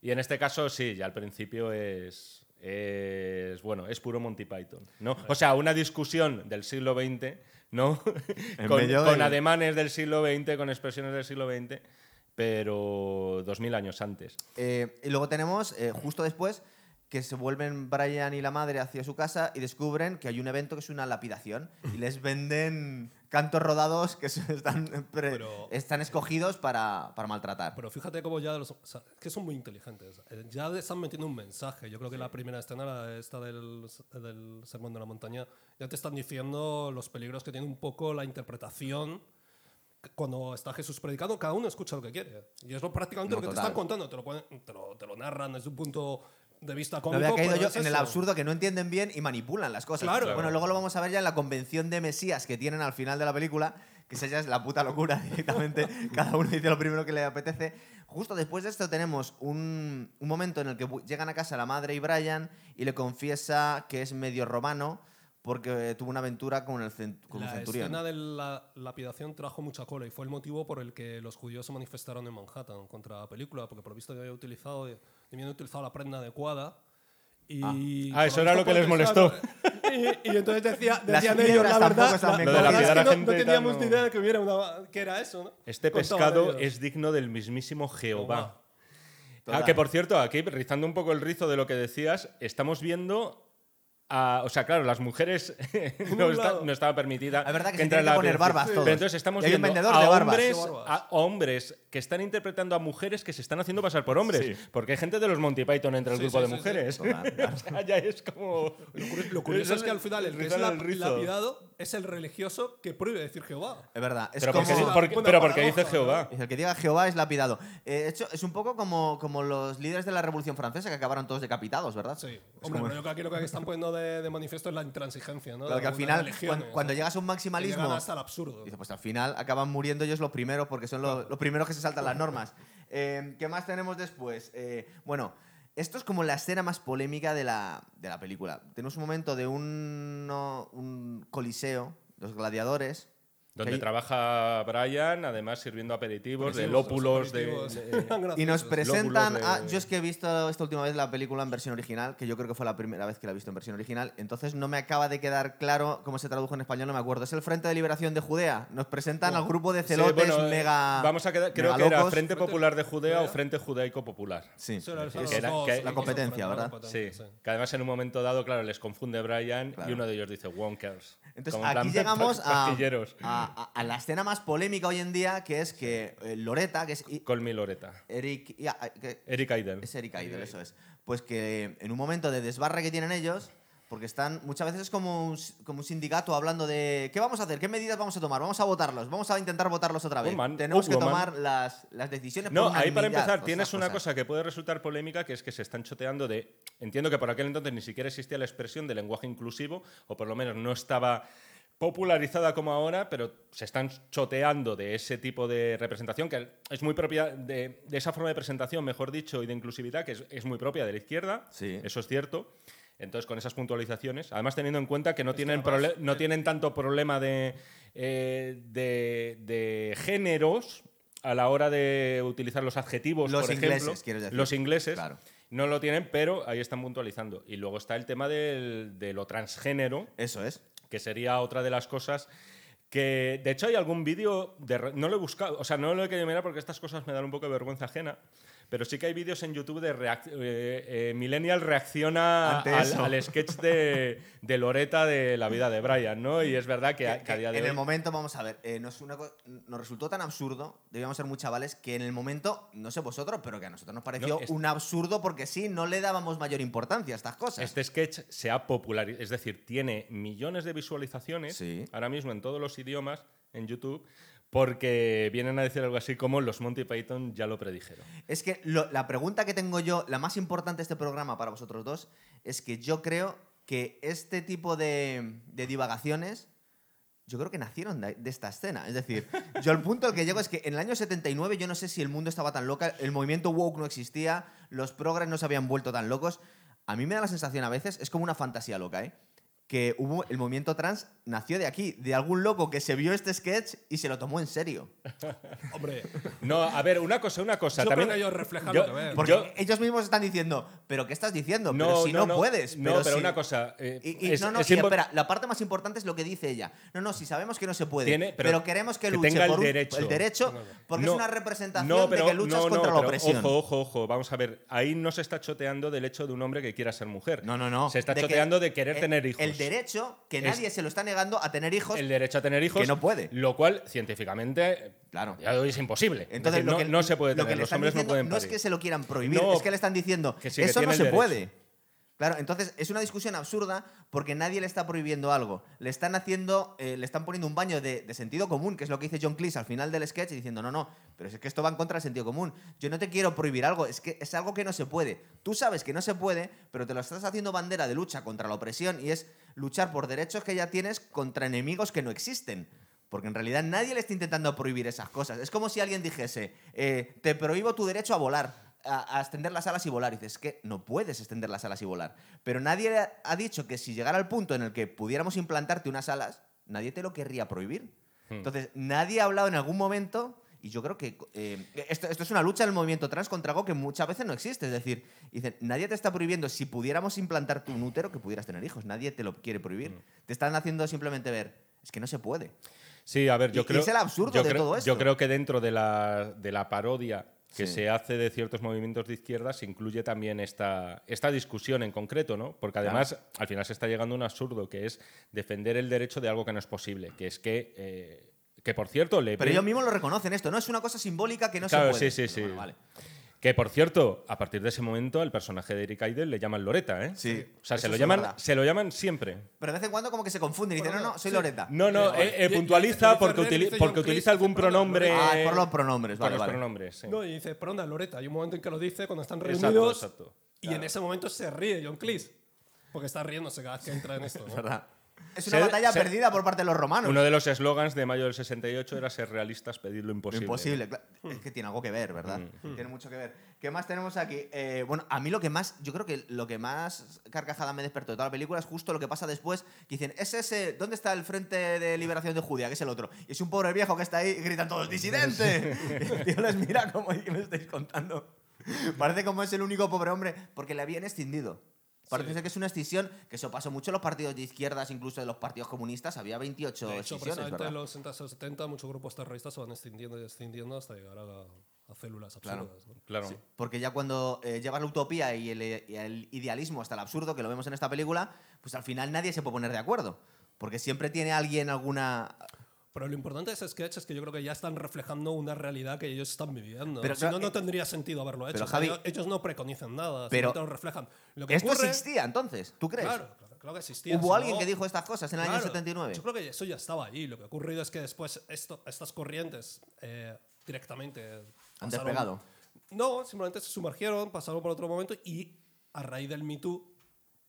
Y en este caso sí, ya al principio es, es bueno, es puro Monty Python, ¿no? O sea, una discusión del siglo XX, ¿no? [laughs] Con ademanes del siglo XX, con expresiones del siglo XX, pero dos mil años antes. Eh, y luego tenemos, eh, justo después, que se vuelven Brian y la madre hacia su casa y descubren que hay un evento que es una lapidación y les venden cantos rodados que están, Pero- están escogidos para, para maltratar. Pero fíjate cómo ya los, o sea, que son muy inteligentes. Eh, Ya están metiendo un mensaje. Yo creo que la primera escena, la- esta del, del Sermón de la Montaña, ya te están diciendo los peligros que tiene un poco la interpretación. Cuando está Jesús predicando, cada uno escucha lo que quiere. Y es lo, prácticamente No, lo que te total. están contando. Te lo, te, lo, te lo narran desde un punto de vista No cómico. había caído yo es en el absurdo que no entienden bien y manipulan las cosas. Claro. Bueno, luego lo vamos a ver ya en la convención de Mesías que tienen al final de la película, que esa ya es la puta locura [laughs] directamente. [laughs] Cada uno dice lo primero que le apetece. Justo después de esto tenemos un, un momento en el que llegan a casa la madre y Brian y le confiesa que es medio romano porque tuvo una aventura con, el cent- con un La centurión. escena de la lapidación trajo mucha cola y fue el motivo por el que los judíos se manifestaron en Manhattan contra la película, porque por lo visto había utilizado, habían utilizado la prenda adecuada. Y Ah, eso por lo era lo que les molestó. Y, y entonces decía, decían ellos, la verdad, la, Lo de es que no, gente no teníamos no- ni idea de que hubiera una, que era eso, ¿no? Este pescado es digno del mismísimo Jehová. Ah, que por cierto, aquí rizando un poco el rizo de lo que decías, estamos viendo. A- o sea, claro, las mujeres [laughs] no, está- estaba permitida. Es verdad que se tienen que la poner barbas todos. Pero entonces estamos Y hay un viendo vendedor a, de barbas. hombres, De barbas. a hombres que están interpretando a mujeres que se están haciendo pasar por hombres. Porque hay gente de los Monty Python entre el Sí, grupo sí, de sí, sí. mujeres. Total, o sea, [laughs] ya es como. Lo curioso, lo curioso es que al final el que es la- lapidado es el religioso que prohíbe decir Jehová. Es verdad. Es Pero como... porque, una- porque- una pero porque dice Jehová. Es el que diga Jehová es lapidado. Eh, de hecho, es un poco como, como los líderes de la Revolución Francesa que acabaron todos decapitados, ¿verdad? Sí. Es Hombre, como- pero yo creo que aquí lo que están poniendo de, de manifiesto es la intransigencia, ¿no? Claro, que al final, cuando, llegas a un maximalismo, hasta el absurdo. dice, pues al final acaban muriendo ellos los primeros porque son los, los primeros que se saltan las normas. [laughs] Eh, ¿Qué más tenemos después? Eh, bueno, esto es como la escena más polémica de la, de la película. Tenemos un momento de un, no, un coliseo, los gladiadores. Donde hay- trabaja Brian, además sirviendo aperitivos, de lópulos, de, aperitivos. de- [laughs] Y nos presentan. A- de- yo es que he visto esta última vez la película en versión original, que yo creo que fue la primera vez que la he visto en versión original. Entonces no me acaba de quedar claro cómo se tradujo en español, no me acuerdo. Es el Frente de Liberación de Judea. Nos presentan al grupo de Sí, celotes bueno, eh, mega. Vamos a quedar, creo que era. Frente Popular de Judea o. Frente Judaico Popular. Sí. Que era- la competencia, ¿verdad? Sí, que además en un momento dado, claro, les confunde Brian Claro. y uno de ellos dice Wonkers. Entonces Como aquí [laughs] llegamos a. a- la escena más polémica hoy en día, que es que eh, Loreta, que es I- Colmi Loreta. Eric. ya, que- Eric Idle. Es Eric Idle, eso es. Pues que en un momento de desbarre que tienen ellos, porque están muchas veces es como un, como un sindicato hablando de qué vamos a hacer, qué medidas vamos a tomar, vamos a votarlos, vamos a intentar votarlos otra vez. Woman, Tenemos que woman. tomar las, las decisiones. No, por ahí para empezar tienes una cosas. cosa que puede resultar polémica, que es que se están choteando de... Entiendo que por aquel entonces ni siquiera existía la expresión de lenguaje inclusivo, o por lo menos no estaba popularizada como ahora, pero se están choteando de ese tipo de representación, que es muy propia de, de esa forma de presentación, mejor dicho, y de inclusividad, que es, es muy propia de la izquierda, Sí. eso es cierto. Entonces, con esas puntualizaciones, además teniendo en cuenta que no, tienen, además, no eh, tienen tanto problema de, eh, de, de géneros a la hora de utilizar los adjetivos, Los por ingleses, ejemplo. quieres decir. Los ingleses Claro. no lo tienen, pero ahí están puntualizando. Y luego está el tema del- de lo transgénero, Eso es. Que sería otra de las cosas que, de hecho, hay algún vídeo, de no lo he buscado, o sea, no lo he querido mirar porque estas cosas me dan un poco de vergüenza ajena, pero sí que hay vídeos en YouTube de reac- eh, eh, Millennial reacciona al, sketch de, de Loreta de la vida de Brian, ¿no? Y es verdad que, a, que a día de en hoy... el momento, vamos a ver, eh, nos, una co- nos resultó tan absurdo, debíamos ser muy chavales, que en el momento, no sé vosotros, pero que a nosotros nos pareció No, un absurdo porque sí, no le dábamos mayor importancia a estas cosas. Este sketch se ha popularizado, es decir, tiene millones de visualizaciones Sí. ahora mismo en todos los idiomas en YouTube porque vienen a decir algo así como los Monty Python ya lo predijeron. Es que la pregunta que tengo yo, la más importante de este programa para vosotros dos, es que yo creo que este tipo de, divagaciones yo creo que nacieron de, de esta escena. Es decir, yo el punto al que llego es que en el año 79 yo no sé si el mundo estaba tan loca, el movimiento woke no existía, los progres no se habían vuelto tan locos. A mí me da la sensación a veces, es como una fantasía loca, ¿eh? Que hubo el movimiento trans nació de aquí, de algún loco que se vio este sketch y se lo tomó en serio. [laughs] Hombre, No, a ver, una cosa, una cosa. Yo también, creo que ellos reflejan yo- lo que ven. Porque yo- ellos mismos están diciendo, ¿pero qué estás diciendo? pero si no, puedes. No, pero si- una cosa. eh, Y, y es- no, no, es espera, la parte más importante es lo que dice ella. No, no, si sabemos que no se puede, Tiene- pero, pero queremos que que luche tenga el por un- derecho. el derecho, porque No, es una representación no, pero, de que luchas no, no, contra la pero opresión. Ojo, ojo, ojo. Vamos a ver. Ahí no se está choteando del hecho de un hombre que quiera ser mujer. No, no, no. Se está De que choteando de querer el- tener hijos. El derecho, que Es- nadie se lo está negando a tener hijos. el derecho a tener hijos. que no puede. Lo cual, científicamente, Claro. ya es imposible. Es Entonces, decir, lo no, que, no se puede lo tener. que le Los hombres no pueden no es que se lo quieran prohibir, No, es que le están diciendo que sí, que eso no el se derecho". puede. Claro, entonces es una discusión absurda porque nadie le está prohibiendo algo. Le están haciendo, eh, le están poniendo un baño de, sentido común, que es lo que dice John Cleese al final del sketch, diciendo, no, no, pero es que esto va en contra del sentido común. Yo no te quiero prohibir algo, es que es algo que no se puede. Tú sabes que no se puede, pero te lo estás haciendo bandera de lucha contra la opresión y es luchar por derechos que ya tienes contra enemigos que no existen. Porque en realidad nadie le está intentando prohibir esas cosas. Es como si alguien dijese, eh, te prohíbo tu derecho a volar, a, a extender las alas y volar. Y dices, es que no puedes extender las alas y volar. Pero nadie ha- dicho que si llegara al punto en el que pudiéramos implantarte unas alas, nadie te lo querría prohibir. Entonces, nadie ha hablado en algún momento, y yo creo que eh, esto, esto es una lucha del movimiento trans contra algo que muchas veces no existe. Es decir, dicen, nadie te está prohibiendo, si pudiéramos implantarte un útero, que pudieras tener hijos. Nadie te lo quiere prohibir. Te están haciendo simplemente ver, es que no se puede. Sí, a ver, yo Y- y creo. es el absurdo yo de creo- todo esto. Yo creo que dentro de la, de la parodia que Sí. se hace de ciertos movimientos de izquierda se incluye también esta, esta discusión en concreto, ¿no? Porque además al final se está llegando a un absurdo que es defender el derecho de algo que no es posible, que es que. eh, que por cierto, le Pero ellos mismos lo reconocen esto, ¿no? Es una cosa simbólica que no se Claro, puede. sí, sí, sí. bueno, vale. Que por cierto, a partir de ese momento, el personaje de Eric Idle le llaman Loreta, ¿eh? Sí, O sea, se lo, llaman, se lo llaman siempre. Pero de vez en cuando como que se confunden y dicen, no, no, soy Sí. Loreta. No, no, eh, eh, puntualiza porque, utili- porque utiliza algún pronombre. Ah, es por los pronombres, por vale, los vale. pronombres, sí. No, y dice, perdona, Loreta. Hay un momento en que lo dice cuando están Exacto, reunidos. exacto. Y en ese momento se ríe John Cleese. Porque está riéndose cada vez que entra en esto. ¿no? Es verdad. Es una batalla perdida por parte de los romanos. Uno de los eslogans de mayo del 68 era ser realistas, pedir lo imposible. imposible. cla- Es que tiene algo que ver, ¿verdad? Tiene mucho que ver. ¿Qué más tenemos aquí? Eh, bueno, a mí lo que más, yo creo que lo que más carcajada me despertó de toda la película es justo lo que pasa después. Que dicen, es ese, ¿dónde está el Frente de Liberación de Judía? Que es el otro. Y es un pobre viejo que está ahí y gritan todos, ¡disidente! [laughs] [laughs] y el tío les mira como, ¿qué me estáis contando? Parece como es el único pobre hombre, porque le habían escindido. Parece Sí. ser que es una extinción, que eso pasó mucho en los partidos de izquierdas, incluso de los partidos comunistas, había 28 De hecho, precisamente ¿verdad? en los 60 o 70 muchos grupos terroristas se van extendiendo y extendiendo hasta llegar a, a células Claro. absurdas. ¿no? Claro. Sí, porque ya cuando eh, llevas la utopía y el, y el idealismo hasta el absurdo, que lo vemos en esta película, pues al final nadie se puede poner de acuerdo. Porque siempre tiene alguien alguna... Pero lo importante de ese sketch es que yo creo que ya están reflejando una realidad que ellos están viviendo. Pero, si no, no eh, tendría sentido haberlo hecho. pero, Javi- ellos, ellos no preconizan nada, Pero- simplemente lo reflejan. Lo que ¿Esto ocurre- existía entonces? ¿Tú crees? Claro, claro, claro que existía. ¿Hubo si alguien no- que dijo estas cosas en el año Claro, 79? Yo creo que eso ya estaba ahí. Lo que ha ocurrido es que después esto, estas corrientes eh, directamente... Han pasaron- despegado. No, simplemente se sumergieron, pasaron por otro momento y a raíz del Me Too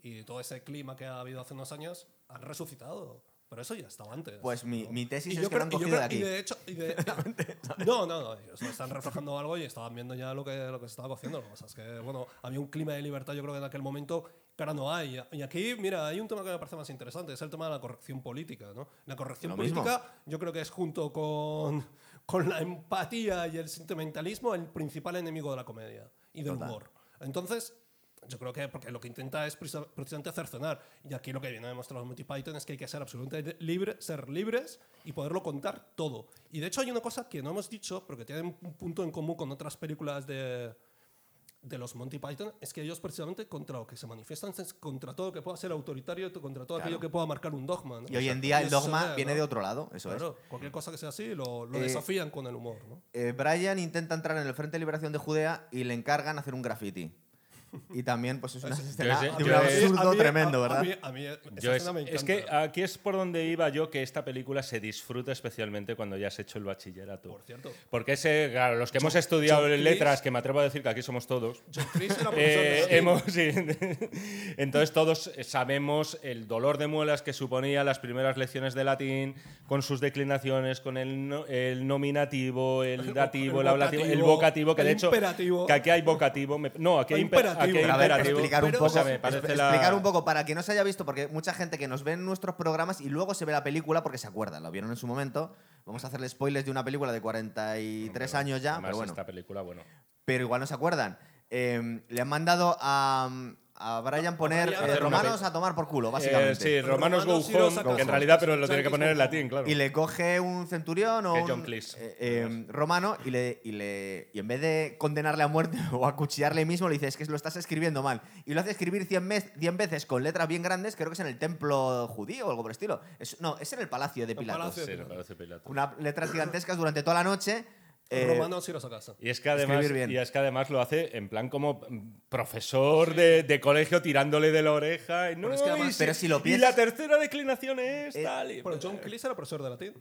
y todo ese clima que ha habido hace unos años, han resucitado. Pero eso ya estaba antes. Pues mi, ¿no? mi tesis Y es yo que lo han cogido creo- de aquí. y de hecho, y de- [laughs] [laughs] no, no, no, ellos están reflejando algo y estaban viendo ya lo que, lo que se estaba haciendo. Lo que pasa es que, bueno, había un clima de libertad, yo creo que en aquel momento, que ahora no hay. Y aquí, mira, hay un tema que me parece más interesante, es el tema de la corrección política, ¿no? La corrección Lo mismo. política, yo creo que es junto con, [laughs] con la empatía y el sentimentalismo el principal enemigo de la comedia y del Total. humor. Entonces, yo creo que porque lo que intenta es precisa- precisamente cercenar. Y aquí lo que viene a demostrar los Monty Python es que hay que ser absolutamente libre, ser libres y poderlo contar todo. Y de hecho hay una cosa que no hemos dicho, pero que tiene un punto en común con otras películas de, de los Monty Python, es que ellos precisamente contra lo que se manifiestan es contra todo lo que pueda ser autoritario, contra todo aquello que pueda marcar un dogma. ¿no? Y hoy en Exacto. día el dogma ve, viene ¿no? de otro lado, eso es. Claro, cualquier cosa que sea así lo, lo Eh, desafían con el humor. ¿no? Eh, Brian intenta entrar en el Frente de Liberación de Judea y le encargan hacer un graffiti. Y también, pues es una escena de un absurdo mí- tremendo, a- ¿verdad? A mí, a mí esa es, me es que aquí es por donde iba yo que esta película se disfruta especialmente cuando ya has hecho el bachillerato. Por cierto. Porque ese, claro, los que hemos estudiado John letras, que me atrevo a decir que aquí somos todos, John Cleese era [laughs] eh, hemos, sí. [laughs] Entonces todos sabemos el dolor de muelas que suponía las primeras lecciones de latín, con sus declinaciones, con el, no- el nominativo, el [laughs] dativo, el, el ablativo, el vocativo, vocativo, que el de hecho... imperativo. Que aquí hay vocativo. me- no, aquí hay, Hay imper- imperativo. Pero a ver, explicar un Pero, poco, o sea, me parece la- explicar un poco para que no se haya visto, porque mucha gente que nos ve en nuestros programas y luego se ve la película porque se acuerdan, lo vieron en su momento. Vamos a hacerle spoilers de una película de 43 años ya, pero bueno, esta película, bueno. pero igual no se acuerdan. Eh, le han mandado a, a Brian poner eh, romanos a tomar por culo, Eh, básicamente. sí, Romanos Go Romanos, a Home, que en realidad, pero lo tiene que poner en Go latín, claro. Y le coge un centurión o Que un eh, eh, romano y, le, y, le, y en vez de condenarle a muerte [laughs] o acuchillarle mismo, le dice, es que lo estás escribiendo mal. Y lo hace escribir 100, mes- 100 veces con letras bien grandes, creo que es en el templo judío o algo por el estilo. Es- no, es en el palacio de Pilatos. palacio. Sí, me parece Pilato. Una letras gigantescas durante toda la noche. Eh, Romanos, iros a casa. Y es, que además, bien. y es que además lo hace en plan como profesor de, de colegio tirándole de la oreja. y No, es que además- y pero si lo y piensas- la tercera declinación es Eh, tal. y- Bueno, John Cleese era profesor de latín.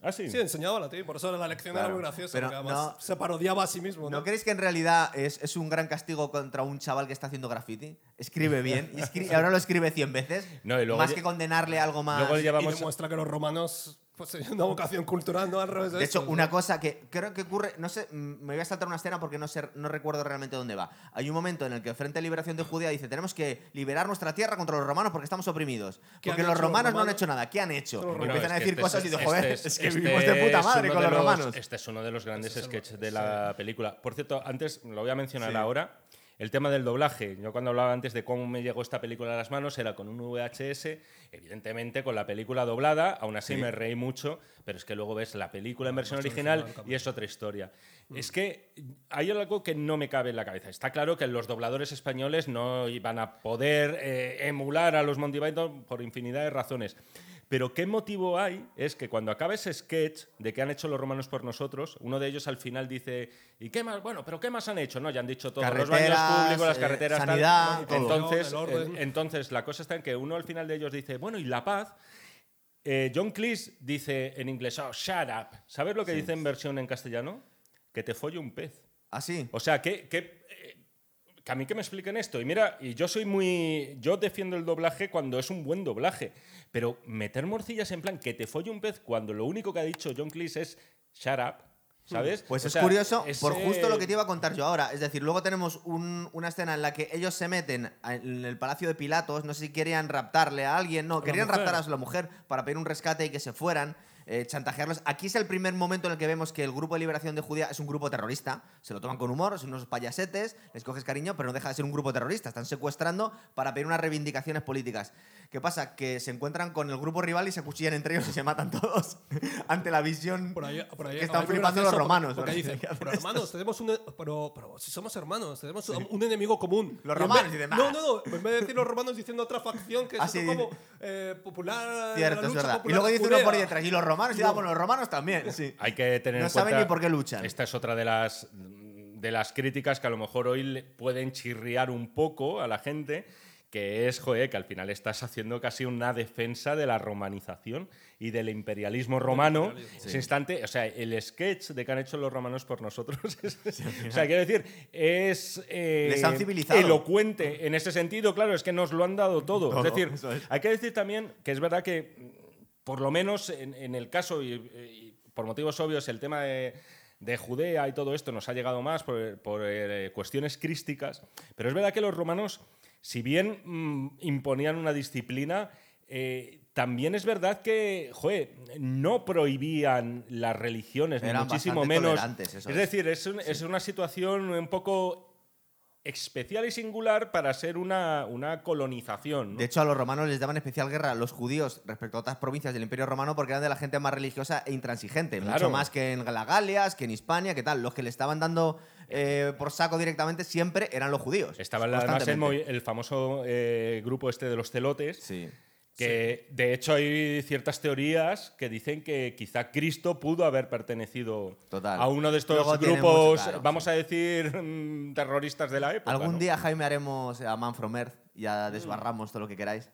Ah, sí. Sí, enseñaba latín, por eso la lección Claro, era muy graciosa. pero no- se parodiaba a sí mismo. ¿no? ¿No creéis que en realidad es, es un gran castigo contra un chaval que está haciendo graffiti? Escribe bien y, y ahora lo escribe 100 veces. No, y luego más que condenarle algo más. Luego Y llevamos. demuestra que los romanos pues, una vocación cultural, ¿no? Al revés de De hecho, una ¿no? cosa que creo que ocurre, no sé, me voy a saltar una escena porque no sé, no recuerdo realmente dónde va. Hay un momento en el que el Frente de Liberación de Judea dice, tenemos que liberar nuestra tierra contra los romanos porque estamos oprimidos. ¿Qué Porque los romanos no han hecho nada. ¿Qué han hecho? Bueno, empiezan a decir este cosas y digo, este joder, es- es que este vivimos de puta madre uno con de los romanos. Este es uno de los grandes Este sketches de sí. la película. Por cierto, antes lo voy a mencionar Sí. ahora. El tema del doblaje. Yo cuando hablaba antes de cómo me llegó esta película a las manos era con un VHS, evidentemente con la película doblada, aún así Sí. me reí mucho, pero es que luego ves la película en versión original, y es otra historia. Es que hay algo que no me cabe en la cabeza. Está claro que los dobladores españoles no iban a poder eh, emular a los Monty Python por infinidad de razones. Pero qué motivo hay es que cuando acaba ese sketch de que han hecho los romanos por nosotros, uno de ellos al final dice, ¿y qué más? Bueno, pero ¿qué más han hecho? No, ya han dicho todo, los baños públicos, las eh, carreteras, tal. sanidad, todo. Entonces, El entonces, la cosa está en que uno al final de ellos dice, bueno, ¿y la paz? Eh, John Cleese dice en inglés, oh, shut up. ¿Sabes lo que dice en versión en castellano? Que te folle un pez. ¿Ah, sí? O sea, que, que, eh, que a mí que me expliquen esto. Y mira, y yo soy muy. Yo defiendo el doblaje cuando es un buen doblaje. Pero meter morcillas en plan que te folle un pez cuando lo único que ha dicho John Cleese es shut up. ¿Sabes? Pues O es sea, curioso por justo lo que te iba a contar yo ahora. Es decir, luego tenemos un- una escena en la que ellos se meten en el palacio de Pilatos. No sé si querían raptarle a alguien. No, querían mujer. raptar a la mujer para pedir un rescate y que se fueran. Eh, chantajearlos. Aquí es el primer momento en el que vemos que el grupo de liberación de Judea es un grupo terrorista. Se lo toman con humor, son unos payasetes, les coges cariño, pero no deja de ser un grupo terrorista. Están secuestrando para pedir unas reivindicaciones políticas. ¿Qué pasa? Que se encuentran con el grupo rival y se acuchillan entre ellos y se matan todos [laughs] ante la visión Por ahí, por ahí, que están flipando los romanos. Porque dicen, ¿Qué [laughs] hacen pero hermanos, tenemos un. Pero, pero si somos hermanos, tenemos un enemigo común. Los Y romanos vez- dicen, No, no, no. En vez de decir los romanos diciendo otra facción que es Ah, otro sí, como eh, popular. Cierto, la es verdad. Y luego dice uno por detrás, y los romanos, y ah, bueno, los romanos también, sí. Hay que tener No en saben cuenta- ni por qué luchan. Esta es otra de las, de las críticas que a lo mejor hoy le pueden chirriar un poco a la gente, que es, joder, que al final estás haciendo casi una defensa de la romanización y del imperialismo romano. imperialismo. Ese instante, o sea, el sketch de que han hecho los romanos por nosotros, [laughs] es- o sea, quiero decir, es eh, Les han civilizado. elocuente en ese sentido, claro, es que nos lo han dado todo. [laughs] Todo, es decir, es. hay que decir también que es verdad que, mm, por lo menos en, en el caso, y, y por motivos obvios, el tema de, de Judea y todo esto nos ha llegado más por, por, eh, cuestiones crísticas, pero es verdad que los romanos, si bien mm, imponían una disciplina, eh, también es verdad que, joder, no prohibían las religiones, ni Eran muchísimo menos. eso es es. decir, es, un- es una situación un poco especial y singular para ser una, una colonización. ¿no? De hecho, a los romanos les daban especial guerra a los judíos respecto a otras provincias del Imperio Romano porque eran de la gente más religiosa e intransigente. Claro. Mucho más que en la Galias, que en Hispania, que tal. Los que le estaban dando eh, por saco directamente siempre eran los judíos. Estaba además el, el famoso eh, grupo este de los celotes, Sí. Que de hecho hay ciertas teorías que dicen que quizá Cristo pudo haber pertenecido Total. a uno de estos Luego grupos, mucho, claro, vamos sí. a decir, mm, terroristas de la época. Algún ¿no? día, Jaime, haremos a Man from Earth y ya desbarramos todo lo que queráis.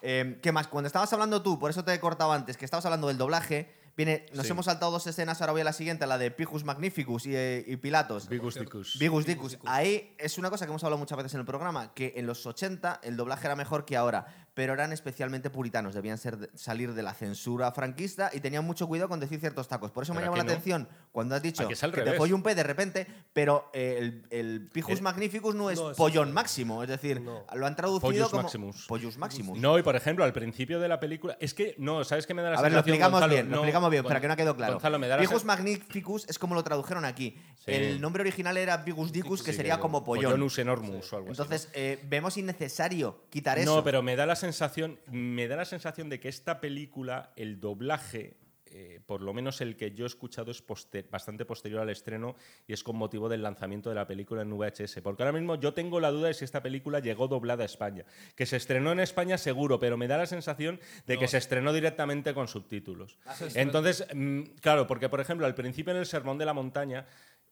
Eh, ¿Qué más? Cuando estabas hablando tú, por eso te he cortado antes, que estabas hablando del doblaje, viene, nos Sí. hemos saltado dos escenas, ahora voy a la siguiente, la de Pijus Magnificus y, eh, y Pilatos. Vigus Dicus. Vigus Dicus. Ahí es una cosa que hemos hablado muchas veces en el programa, que en los 80 el doblaje era mejor que ahora, pero eran especialmente puritanos, debían ser de- salir de la censura franquista y tenían mucho cuidado con decir ciertos tacos. Por eso me llamó la no. atención cuando has dicho que te folle un P de repente, pero el, el Pijus Eh, Magnificus no es no, es pollón así. máximo, es decir, No. lo han traducido Pollus como Maximus. Pollus Maximus. No, y por ejemplo, al principio de la película. Es que, no, ¿sabes qué me da la A ver, lo explicamos Gonzalo? bien, lo explicamos bien, para que no quedó claro. Gonzalo, me da la Pijus Magnificus es como lo tradujeron aquí. Sí. El nombre original era Vigus Dicus, que Sí, sería que- como pollón. Pollonus enormus o algo así, ¿no? Entonces, eh, vemos innecesario quitar eso. No, pero me da la sensación, me da la sensación de que esta película, el doblaje, eh, por lo menos el que yo he escuchado es bastante posterior al estreno y es con motivo del lanzamiento de la película en VHS. Porque ahora mismo yo tengo la duda de si esta película llegó doblada a España. Que se estrenó en España seguro, pero me da la sensación de No. que se estrenó directamente con subtítulos. Entonces, mm, claro, porque por ejemplo al principio en el Sermón de la Montaña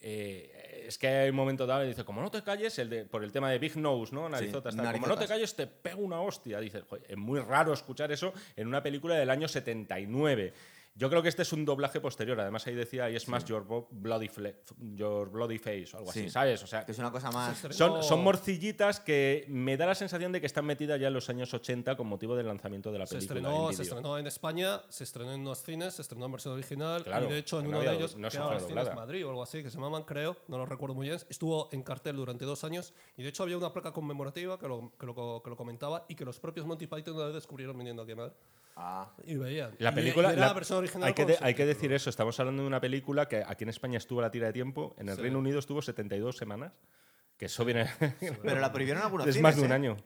eh, es que hay un momento dado y dice, como no te calles, el de, por el tema de Big Nose, ¿no? Narizotas, tal, como no te calles te pego una hostia. "Joder, es muy raro escuchar eso en una película del año 79. Yo creo que este es un doblaje posterior. Además ahí decía, ahí es más your, bloody your Bloody Face o algo Sí. así, ¿sabes? O sea, Que es una cosa más. Se son, son morcillitas que me da la sensación de que están metidas ya en los años 80 con motivo del lanzamiento de la Se película. estrenó, en se estrenó en España, se estrenó en unos cines, se estrenó en versión original Claro, y de hecho en no uno de había- ellos, no se que cines. Madrid o algo así, que se llamaban, creo, no lo recuerdo muy bien, estuvo en cartel durante dos años y de hecho había una placa conmemorativa que lo, que lo, que lo comentaba y que los propios Monty Python una vez descubrieron viniendo aquí a Madrid Ah. y veían. La Y- película. y era la- la versión original hay, que de- hay que decir eso. Estamos hablando de una película que aquí en España estuvo a la tira de tiempo. En el Sí. Reino Unido estuvo 72 semanas. Que eso viene. [laughs] Pero la prohibieron en algunos es más de un ¿eh? año.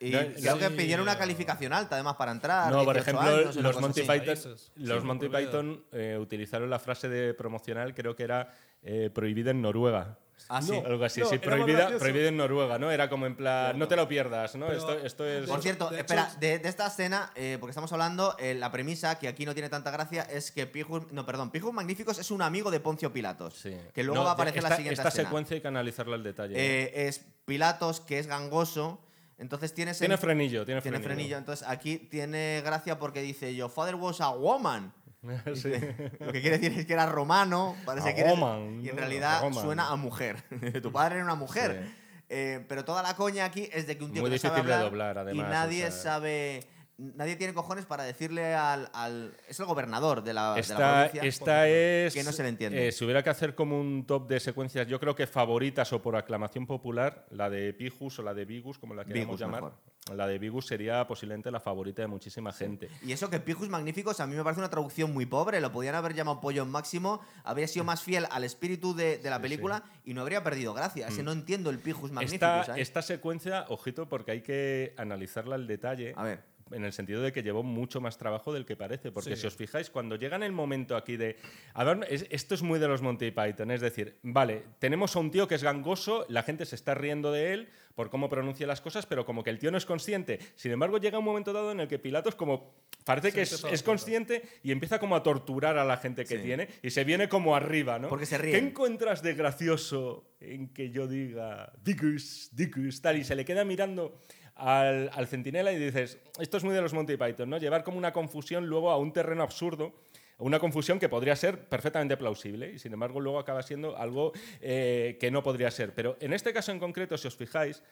Y No, creo que sí, pidieron una calificación alta, además, para entrar. No, por 18 ejemplo, años, los Monty. Python, los Sí, Monty. Python eh, utilizaron la frase de promocional, creo que era eh, prohibida en Noruega. Ah, sí. No. Algo así, No, sí, prohibida, en Noruega, ¿no? Era como en plan, no te lo pierdas, ¿no? Pero- esto, esto es. Por cierto, de espera, hecho- de, de esta escena, eh, porque estamos hablando, eh, la premisa, que aquí no tiene tanta gracia, es que Pijus, no, perdón, Pijus Magníficos es un amigo de Poncio Pilatos, Sí. que luego No, va a aparecer esta, la siguiente Esta escena. secuencia hay que analizarla al detalle. ¿no? Eh, es Pilatos, que es gangoso, entonces tiene... tiene frenillo, tiene, Tiene frenillo. frenillo, entonces aquí tiene gracia porque dice, your father was a woman. [laughs] Sí. Lo que quiere decir es que era romano, parece A que era- woman, y en realidad suena a mujer. [laughs] tu padre era una mujer. Sí. Eh, pero toda la coña aquí es de que un tío Muy que no sabe de doblar, además, y o nadie sea. sabe, nadie tiene cojones para decirle al, al- es el gobernador de la, de la Esta, provincia. esta es. que no se le entiende. eh, si hubiera que hacer como un top de secuencias, yo creo que favoritas o por aclamación popular, la de Pijus o la de Vigus, como la queramos Vigus, llamar. mejor. La de Vigus sería posiblemente la favorita de muchísima gente. Y eso que Pijus Magníficos a mí me parece una traducción muy pobre. Lo podían haber llamado Pollo en Máximo, habría sido más fiel al espíritu de, de la Sí, película y no habría perdido gracia. Ese no entiendo el Pijus Esta, Magníficos. ¿eh? esta secuencia, ojito, porque hay que analizarla al detalle. A ver. En el sentido de que llevó mucho más trabajo del que parece. Porque Sí. si os fijáis, cuando llega en el momento aquí de. A ver, es- esto es muy de los Monty Python. Es decir, vale, tenemos a un tío que es gangoso, la gente se está riendo de él por cómo pronuncia las cosas, pero como que el tío no es consciente. Sin embargo, llega un momento dado en el que Pilatos, como. Parece que es, consciente y empieza como a torturar a la gente que Sí. tiene y se viene como arriba, ¿no? Porque se ¿Qué ríen. encuentras de gracioso en que yo diga Dicus, Dicus, tal? Y se le queda mirando al, al centinela y dices, esto es muy de los Monty Python, ¿no? Llevar como una confusión luego a un terreno absurdo. Una confusión que podría ser perfectamente plausible y sin embargo luego acaba siendo algo eh, que no podría ser. Pero en este caso en concreto, si os fijáis,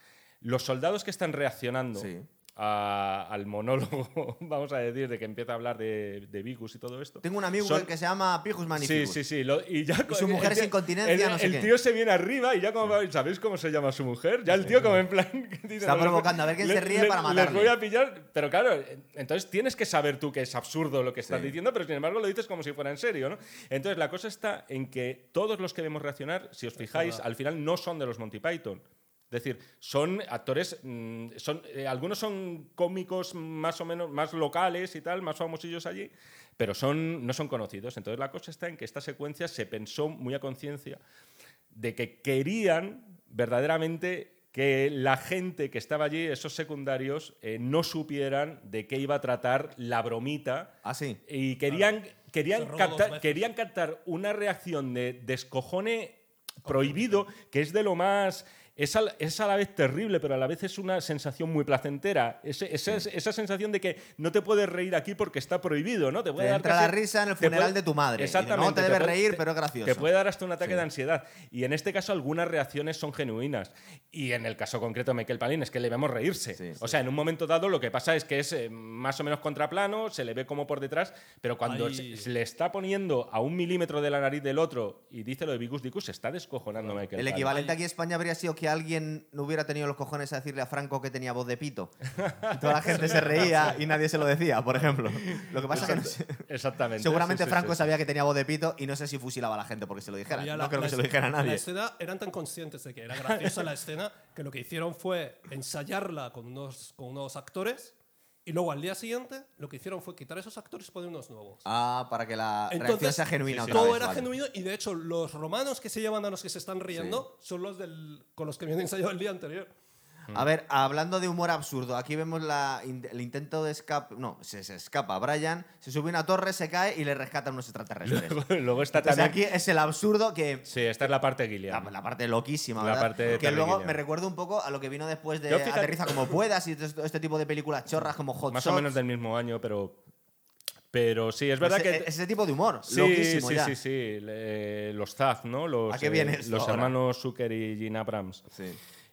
los soldados que están reaccionando. A- al monólogo, [laughs] vamos a decir, de que empieza a hablar de, de Vicus y todo esto. Tengo un amigo son- que se llama Pijus Sí, Magníficos. sí, sí. lo- y ya su [laughs] mujer el tío- sin continencia, el, no sé el qué. tío se viene arriba y ya como ¿sabéis cómo se llama su mujer? Ya el tío como en plan Está "No, les provocando, a ver quién le- se ríe le- para Les matarle". voy a pillar, pero claro, entonces tienes que saber tú que es absurdo lo que estás Sí. diciendo, pero sin embargo lo dices como si fuera en serio, ¿no? Entonces la cosa está en que todos los que vemos reaccionar, si os fijáis, al final no son de los Monty Python. Es decir, son actores, mm, son, eh, algunos son cómicos más o menos más locales y tal, más famosillos allí, pero son, no son conocidos. Entonces la cosa está en que esta secuencia se pensó muy a conciencia de que querían verdaderamente que la gente que estaba allí, esos secundarios, eh, no supieran de qué iba a tratar la bromita. Ah, sí. Y querían, querían, captar, querían captar una reacción de descojone prohibido, que es de lo más... Es a, es a la vez terrible, pero a la vez es una sensación muy placentera. Ese- esa, esa sensación de que no te puedes reír aquí porque está prohibido, ¿no? Te puede Te dar entra casi- la risa en el te funeral puede- de tu madre. Exactamente. No te debes puede- reír, te- pero es gracioso. Te puede dar hasta un ataque Sí. de ansiedad. Y en este caso algunas reacciones son genuinas. Y en el caso concreto de Michael Palin es que le vemos reírse. Sí, o sea, en un momento dado lo que pasa es que es eh, más o menos contraplano, se le ve como por detrás, pero cuando se, se le está poniendo a un milímetro de la nariz del otro y dice lo de Vicus Dicus, se está descojonando Michael El Palin. equivalente aquí en España habría sido que alguien no hubiera tenido los cojones a decirle a Franco que tenía voz de pito. Y toda la gente se reía y nadie se lo decía, por ejemplo. Lo que pasa es que no sé- Exactamente. seguramente sí, sí, Franco sí, sí. sabía que tenía voz de pito y no sé si fusilaba a la gente porque se lo dijera. Había No la- creo que la se lo dijera a La nadie. escena eran tan conscientes de que era graciosa la escena que lo que hicieron fue ensayarla con unos, con unos actores y luego al día siguiente lo que hicieron fue quitar esos actores y poner unos nuevos. Ah, para que la reacción Entonces, sea genuina sí, sí. otra Todo vez, era vale. genuino y de hecho los romanos que se llevan a los que se están riendo son los del, con los que habían ensayado el día anterior. A ver, hablando de humor absurdo, aquí vemos la el intento de escape. No, se, se escapa Brian, se sube a una torre, se cae y le rescatan unos extraterrestres. [laughs] Luego está Entonces también... aquí es el absurdo que. Sí, esta es la parte La, Gilliam. la parte loquísima, La ¿verdad? parte de que luego me recuerda un poco a lo que vino después de fíjate- Aterriza como puedas y todo este tipo de películas chorras como Hot Más o Shots. menos del mismo año, pero... Pero sí, es verdad ese, que... ese tipo de humor, Sí, loquísimo sí, ya. sí, sí. Los Zaz, ¿no? Los, ¿A qué viene eh, Los ahora? hermanos Zucker y Gene Abrams. Sí.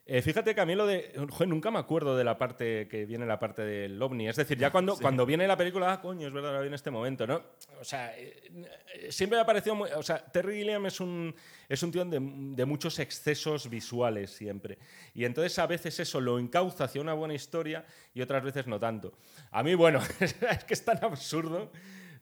Eh, fíjate que a mí lo de. joder, nunca me acuerdo de la parte que viene la parte del ovni. Es decir, ya [laughs] cuando, cuando viene la película, ah, coño, es verdad, ahora viene este momento, ¿no? O sea, eh, siempre me ha parecido. muy- o sea, Terry Gilliam es un, es un tío de, de muchos excesos visuales siempre. Y entonces a veces eso lo encauza hacia una buena historia y otras veces no tanto. A mí, bueno, [laughs] es que es tan absurdo,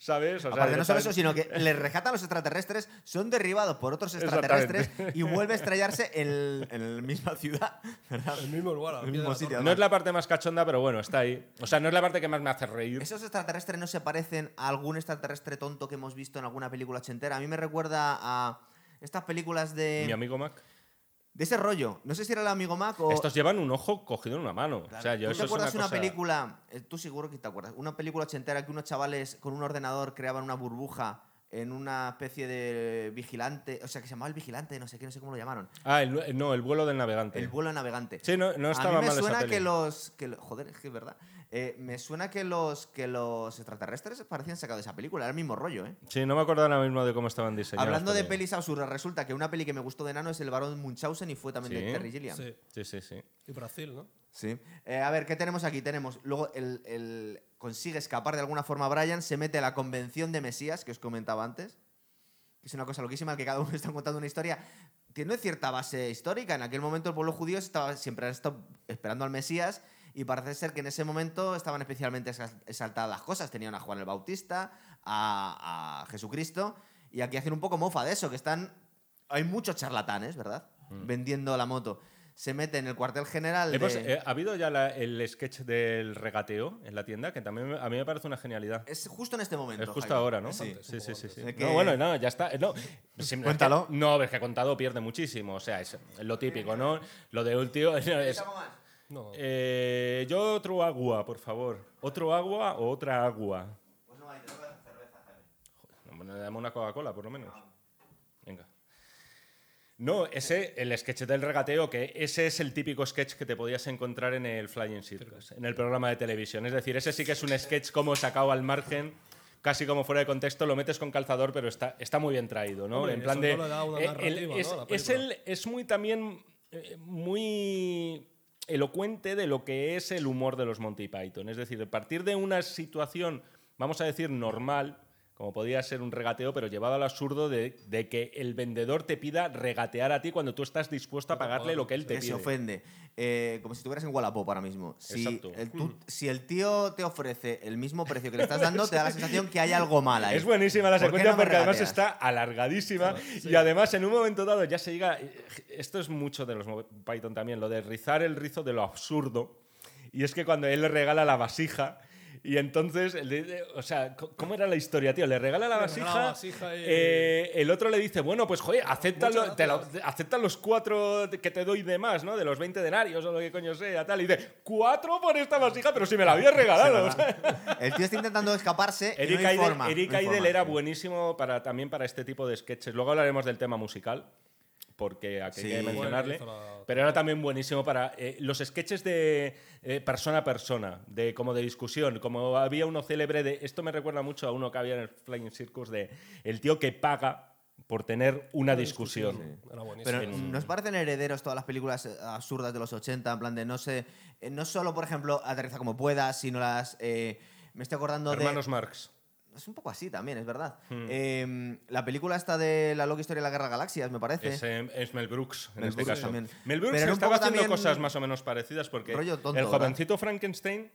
¿sabes? O sea, Aparte, no solo eso, sino que les rescatan los extraterrestres, son derribados por otros extraterrestres y vuelve a estrellarse en, en la misma ciudad. ¿verdad? El mismo lugar, El mismo sitio. No es la parte más cachonda, pero bueno, está ahí. O sea, no es la parte que más me hace reír. ¿Esos extraterrestres no se parecen a algún extraterrestre tonto que hemos visto en alguna película ochentera? A mí me recuerda a estas películas de, Mi amigo Mac. De ese rollo. No sé si era el amigo Mac o... Estos llevan un ojo cogido en una mano. Claro. O sea, yo ¿Tú eso te es acuerdas una una, cosa- película, eh, tú seguro que te acuerdas, una película ochentera que unos chavales con un ordenador creaban una burbuja en una especie de vigilante, o sea, que se llamaba el vigilante, no sé qué, no sé cómo lo llamaron. Ah, el, no, el vuelo del navegante. El vuelo navegante. Sí, no, no a estaba mí me mal esa suena peli. que los, que joder, es que es verdad. Eh, me suena que los que los extraterrestres parecían sacados de esa película, era el mismo rollo, ¿eh? Sí, no me acuerdo ahora mismo de cómo estaban diseñados. Hablando de pelis absurdas, resulta que una peli que me gustó de Nano es El Barón Munchausen y fue también Sí. de Terry Gilliam. Sí. Sí, sí, sí. Y Brasil, ¿no? Sí. Eh, a ver, ¿qué tenemos aquí? Tenemos, luego, el, el- consigue escapar de alguna forma Brian, se mete a la convención de Mesías, que os comentaba antes, que es una cosa loquísima, que cada uno está contando una historia. Tiene cierta base histórica. En aquel momento el pueblo judío estaba siempre han estado esperando al Mesías y parece ser que en ese momento estaban especialmente exal- exaltadas las cosas. Tenían a Juan el Bautista, a, a Jesucristo, y aquí hacen un poco mofa de eso, que están... Hay muchos charlatanes, ¿verdad? Vendiendo la moto. Se mete en el cuartel general Hemos- de... eh, ¿Ha habido ya la- el sketch del regateo en la tienda? Que también a mí me parece una genialidad. Es justo en este momento. Es justo Jaime. ahora, ¿no? Sí. sí, sí. sí, sí. Es que- No, bueno, no, ya está. No, [laughs] Cuéntalo. es que- no, es que contado pierde muchísimo. O sea, es lo típico, ¿no? Lo de un tío. [laughs] es- No. eh, yo otro agua, por favor. ¿Otro agua o otra agua? No, bueno, dame una Coca-Cola, por lo menos. Venga. No, ese, el sketch del regateo, que ese es el típico sketch que te podías encontrar en el Flying Circus, en el programa de televisión. Es decir, ese sí que es un sketch como sacado al margen, casi como fuera de contexto, lo metes con calzador, pero está, está muy bien traído, ¿no? Hombre, en plan de. no eh, el- es, es el, es muy también eh, muy elocuente de lo que es el humor de los Monty Python. Es decir, a partir de una situación, vamos a decir, normal, como podía ser un regateo, pero llevado al absurdo de, de que el vendedor te pida regatear a ti cuando tú estás dispuesto a pagarle lo que él te que se pide. ofende. Eh, como si estuvieras en Wallapop ahora mismo. Si Exacto. el, tú- si el tío te ofrece el mismo precio que le estás dando, te da la [laughs] sensación que hay algo mal ahí. Es buenísima la ¿Por secuencia no porque además regateas? está alargadísima y además en un momento dado ya se llega. Esto es mucho de los Python también, lo de rizar el rizo de lo absurdo. Y es que cuando él le regala la vasija, Y entonces, el de- o sea, ¿cómo era la historia, tío? Le regala la vasija. la vasija y- eh, el otro le dice, bueno, pues joder, acepta, Muchas lo- te lo- gracias. acepta los cuatro que te doy de más, ¿no? De los 20 denarios o lo que coño sea, tal. Y dice, ¿cuatro por esta vasija? Pero si me la había regalado. El tío está intentando escaparse y Eric, no hay Idle, forma, Eric no hay Idle forma. era buenísimo para, también para este tipo de sketches. Luego hablaremos del tema musical, porque aquí hay Sí. que mencionarle. Bueno, Pero era también buenísimo para eh, los sketches de eh, persona a persona, de, como de discusión. Como había uno célebre de. Esto me recuerda mucho a uno que había en el Flying Circus de el tío que paga por tener una discusión. Era buenísimo. Pero ¿nos parecen herederos todas las películas eh, absurdas de los 80? En plan de no sé. no solo, por ejemplo, Aterriza como puedas, sino las. eh, me estoy acordando Hermanos de. Marx. Es un poco así también, es verdad. Hmm. Eh, la película esta de la loca historia de la guerra galaxias, me parece. Es, es Mel Brooks, en Mel este Brooks caso. también. Mel Brooks Pero estaba haciendo cosas más o menos parecidas porque tonto, el ¿verdad? jovencito Frankenstein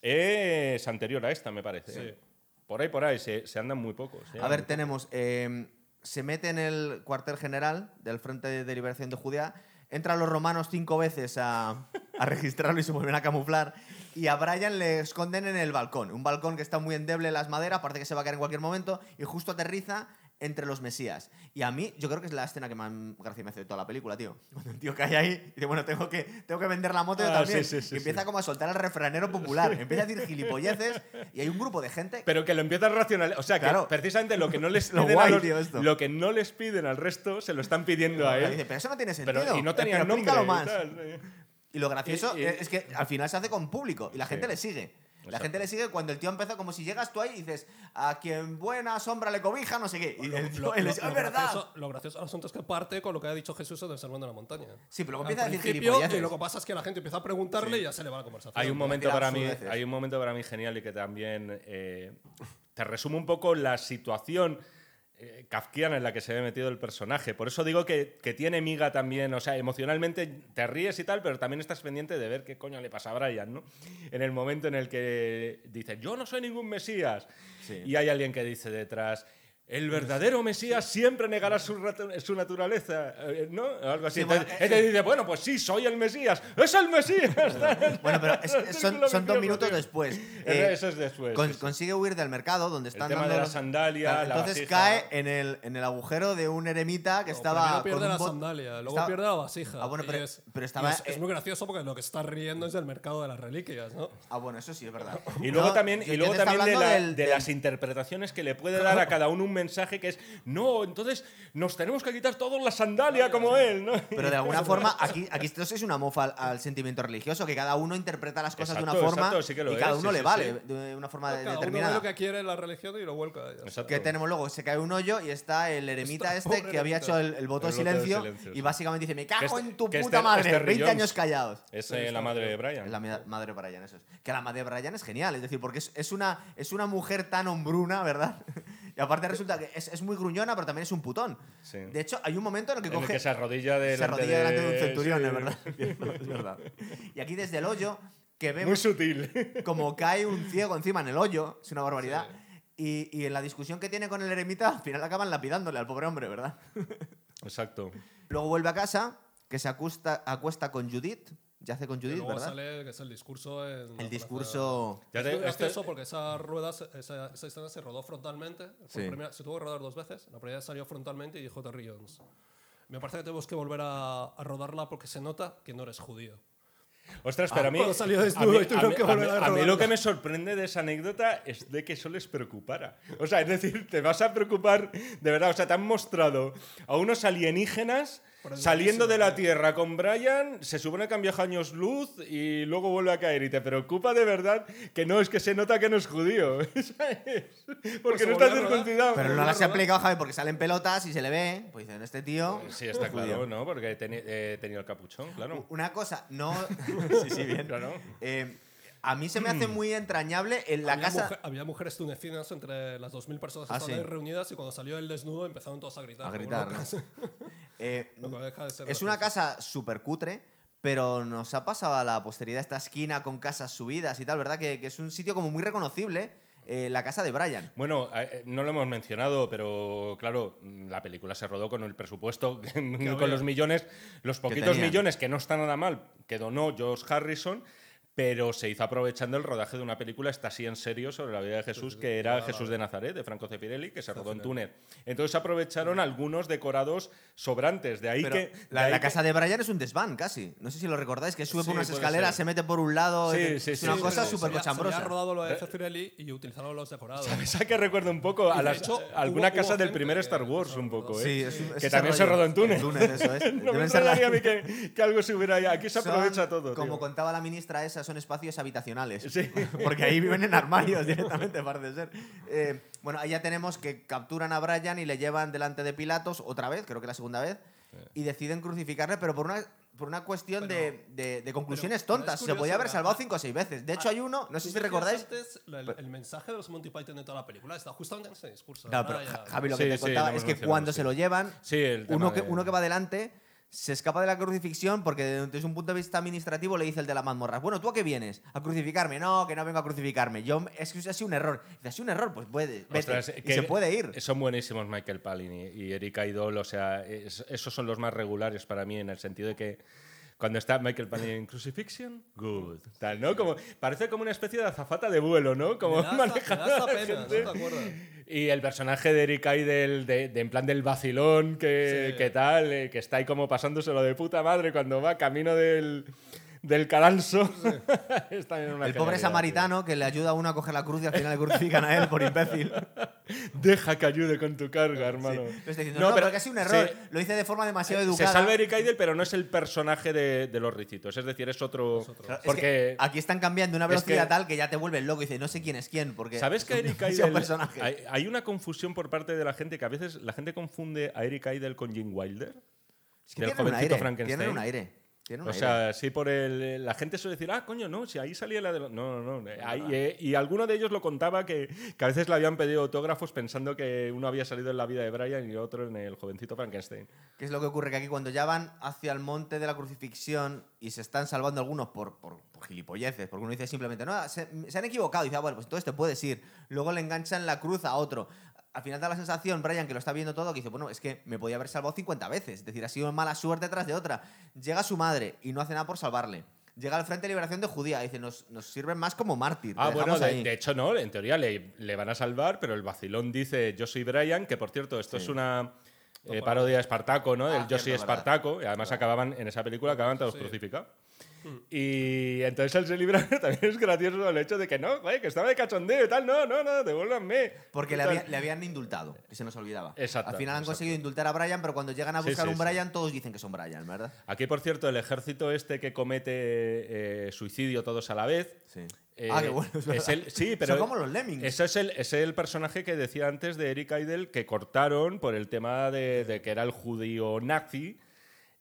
es anterior a esta, me parece. Sí. Por ahí, por ahí, se, se andan muy pocos. A ver, tenemos. eh, se mete en el cuartel general del Frente de Liberación de Judea. Entran los romanos cinco veces a, a registrarlo y se vuelven a camuflar. Y a Brian le esconden en el balcón. Un balcón que está muy endeble en las maderas, parece que se va a caer en cualquier momento. Y justo aterriza entre los mesías. Y a mí, yo creo que es la escena que más gracia me hace de toda la película, tío. Cuando el tío cae ahí y dice, bueno, tengo que, tengo que vender la moto yo Ah, también. sí, sí, sí, y empieza como a soltar el refranero popular. Empieza a decir gilipolleces. Y hay un grupo de gente Pero que lo empiezan a racionalizar. O sea, que Claro. precisamente lo que no les [laughs] Lo guay, los- tío, esto. lo que no les piden al resto se lo están pidiendo a él. dice, pero eso no tiene sentido. Pero, y no Eh, tenían pero nombre. explícalo y más. tal. Y lo gracioso Y- y- es que al final se hace con público y la gente Sí. le sigue. La Exacto. gente le sigue cuando el tío empezó, como si llegas tú ahí y dices, a quien buena sombra le cobija, no sé qué. Y el tío Lo, él lo- dice, lo es verdad. gracioso, lo gracioso del asunto es que parte con lo que ha dicho Jesús en el Sermón de la Montaña. Sí, pero luego empieza a decir y lo que pasa es que la gente empieza a preguntarle y ya se le va la conversación. Hay un momento para mí, hay un momento para mí genial y que también eh, te resume un poco la situación eh, kafkiana en la que se ve metido el personaje. Por eso digo que, que tiene miga también, o sea, emocionalmente te ríes y tal, pero también estás pendiente de ver qué coño le pasa a Brian, ¿no? En el momento en el que dice, yo no soy ningún Mesías, Sí. y hay alguien que dice detrás, el verdadero Mesías siempre negará su, su naturaleza, eh, ¿no? Algo así. Sí, bueno, Entonces, él te dice, bueno, pues sí, soy el Mesías, es el Mesías. [laughs] Bueno, pero es- es- [laughs] son, son dos minutos después. Eso- [laughs] Eh, eso es después. con-. Consigue huir del mercado donde están tema dando de la los- sandalia, Claro, la Entonces vasija. cae en el, en el agujero de un eremita que No, estaba. primero con pierde un la bot- sandalia, luego estaba- pierde la vasija. Ah, bueno, pero- es, pero estaba- es, es muy gracioso porque lo que está riendo es del mercado de las reliquias, ¿no? Ah, bueno, eso sí, es verdad. Y luego No, también, y luego también de, la- del- de del- las interpretaciones que le puede dar a cada uno un mensaje que es, no, entonces nos tenemos que quitar todos la sandalia como él, ¿no? Pero de alguna [laughs] forma, aquí, aquí esto es una mofa al, al sentimiento religioso, que cada uno interpreta las cosas de una Exacto, forma exacto, sí que lo y cada es, uno sí, le sí, vale sí. de una forma Cada uno ve determinada. lo que quiere la religión y lo vuelca. Exacto. Que tenemos luego, se cae un hoyo y está el eremita Está este que había hecho el, el voto de El voto de silencio, silencio, y básicamente dice, me cago este- en tu puta este- madre, este 20 Jones. años callados. Es eh, la madre de Brian. Es la madre de Brian, eso es. Que la madre de Brian es genial, es decir, porque es, es una, es una mujer tan hombruna, ¿verdad? Y aparte resulta que es, es muy gruñona, pero también es un putón. Sí. De hecho, hay un momento en el que En el coge... que se arrodilla delante se arrodilla delante de un centurión, sí. es verdad. [laughs] Es verdad. Y aquí desde el hoyo, que Muy vemos sutil. [laughs] como cae un ciego encima en el hoyo, es una barbaridad. Y, y en la discusión que tiene con el eremita, al final acaban lapidándole al pobre hombre, ¿verdad? Exacto. Luego vuelve a casa, que se acuesta, acuesta con Judith, yace con Judith, luego ¿verdad? sale que es el discurso en El discurso... Ya Es te- gracioso este- porque esa rueda, esa, esa escena se rodó frontalmente. Sí. primera- se tuvo que rodar dos veces. La primera salió frontalmente y dijo Terry Jones. Me parece que tenemos que volver a, a rodarla porque se nota que no eres judío. Ostras, pero a mí. cuando salió a mí- a mí- a a lo que me sorprende de esa anécdota es de que eso les preocupara. O sea, es decir, te vas a preocupar de verdad. O sea, te han mostrado a unos alienígenas saliendo de la Tierra con Brian, se supone que han viajado años luz y luego vuelve a caer. Y te preocupa de verdad que no, es que se nota que no es judío. [laughs] ¿sabes? Porque se no está circuncidado. Pero no las he rodar. aplicado, Javi, porque salen pelotas y se le ve. Pues dicen, este tío... Sí, está claro, ¿no? Porque he teni- he tenido el capuchón, claro. Una cosa, no... [laughs] sí, sí, bien. Claro. Eh, a mí se me hace muy entrañable en la había, casa... mujer- había mujeres tunecinas entre las 2.000 personas que Ah, estaban sí. ahí reunidas y cuando salió el desnudo empezaron todos a gritar. A gritar, locos. [laughs] Eh, Lo que deja de ser es una casa súper cutre, pero nos ha pasado a la posteridad esta esquina con casas subidas y tal, ¿verdad? Que, que es un sitio como muy reconocible, eh, la casa de Brian. Bueno, eh, no lo hemos mencionado, pero claro, la película se rodó con el presupuesto, [laughs] con los millones, los poquitos millones que no está nada mal, que donó Josh Harrison, pero se hizo aprovechando el rodaje de una película, está así en serio, sobre la vida de Jesús, que era Jesús de Nazaret, de Franco Zeffirelli, que se rodó en Túnez. Entonces aprovecharon algunos decorados sobrantes, de ahí Pero que... de la, ahí la que- casa de Brian es un desván casi. No sé si lo recordáis, que sube Sí, por unas escaleras, ser. se mete por un lado. Sí, es sí, es sí, una sí, cosa súper Se Se cochambrosa. había rodado lo de Zeffirelli y utilizaron los decorados. [laughs] ¿Sabes a qué recuerdo un poco? A, las- hecho, alguna hubo- casa hubo del primer que- Star Wars, que se un poco. ¿eh? Sí, es un- que también se rodó en Túnez. En Túnez, eso es. [laughs] no me Deben ser la- extrañaría a mí que, que algo se hubiera ahí. Aquí se aprovecha todo. Como contaba la ministra esa, son espacios habitacionales. Sí. [laughs] Porque ahí viven en armarios directamente, parece ser. Eh, bueno, ahí ya tenemos que capturan a Brian y le llevan delante de Pilatos otra vez, creo que la segunda vez, y deciden crucificarle, pero por una, por una cuestión de, de- de conclusiones pero tontas. Se podía haber salvado cinco o seis veces. De hecho, hay uno, no sé si recordáis. antes, el, el mensaje de los Monty Python de toda la película está justamente en ese discurso. Claro, pero Javi lo Sí, que te sí, contaba lo hemos es que cuando sí. se lo llevan, Sí, el uno que, de- uno que va delante se escapa de la crucifixión porque desde un punto de vista administrativo le dice el de la mazmorra, bueno, ¿tú a qué vienes? ¿A crucificarme? No, que no vengo a crucificarme. Yo, es que ha sido un error. Dice, ¿ha sido un error? Pues puede, vete. Ostras, y que se puede ir. Son buenísimos Michael Palin y, y Eric Idol, o sea, es- esos son los más regulares para mí en el sentido de que cuando está Michael Palin en Crucifixion, good, tal, ¿no? Como, parece como una especie de azafata de vuelo, ¿no? Como manejando. Y el personaje de Eric Idle, de, de en plan del vacilón, que, Sí. que tal, eh, que está ahí como pasándoselo de puta madre cuando va camino del, del. [laughs] Es también una El pobre samaritano que le ayuda a uno a coger la cruz y al final le crucifican a él por imbécil. [laughs] Deja que ayude con tu carga, hermano. Diciendo, no, pero que ha sido un error. se- Lo hice de forma demasiado Se educada. salva Eric Idle, pero no es el personaje de, de los ricitos. Es decir, es otro. Es Porque. que aquí están cambiando una es velocidad que- tal que ya te vuelve loco y dice, no sé quién es quién. Porque ¿Sabes que Eric [laughs] Idle. personajes. Hay, hay una confusión por parte de la gente que a veces la gente confunde a Eric Idle con Jim Wilder. Es que del tienen un jovencito aire. Frankenstein. Tienen un aire. O sea, sí por el... La gente suele decir, ah, coño, no, si ahí salía la de... los-". No, no, no. ahí, eh, y alguno de ellos lo contaba que, que a veces le habían pedido autógrafos pensando que uno había salido en la vida de Brian y otro en el jovencito Frankenstein. ¿Qué es lo que ocurre? Que aquí cuando ya van hacia el monte de la crucifixión y se están salvando algunos por, por, por gilipolleces, porque uno dice simplemente, no, se, se han equivocado. Y dice, ah, bueno, pues entonces te puedes ir. Luego le enganchan la cruz a otro. Al final da la sensación, Brian, que lo está viendo todo, que dice, bueno, es que me podía haber salvado 50 veces. Es decir, ha sido mala suerte tras de otra. Llega su madre y no hace nada por salvarle. Llega al Frente de Liberación de Judía. Dice, nos, nos sirven más como mártir. Ah, bueno, de, ahí". de hecho no, en teoría le, le van a salvar, pero el vacilón dice yo soy Brian, que por cierto, esto Sí. es una eh, parodia de Espartaco, ¿no? Ah, Del yo soy. Espartaco, y además acababan, en esa película acababan todos Sí. crucificados. Hmm. Y entonces él se libra [laughs] también es gracioso el hecho de que no, güey, que estaba de cachondeo y tal, no, no, no, devuélvanme. Porque le, había- le habían indultado, que se nos olvidaba. Exacto, Al final han exacto. conseguido indultar a Brian, pero cuando llegan a buscar sí, un sí. Brian, todos dicen que son Brian, ¿verdad? Aquí, por cierto, el ejército este que comete eh, suicidio todos a la vez. Sí. eh, ah, qué bueno. Es verdad. el, sí, [laughs] pero Son como los Lemmings. Ese es el, ese es el personaje que decía antes de Eric Idle que cortaron por el tema de, de que era el judío nazi.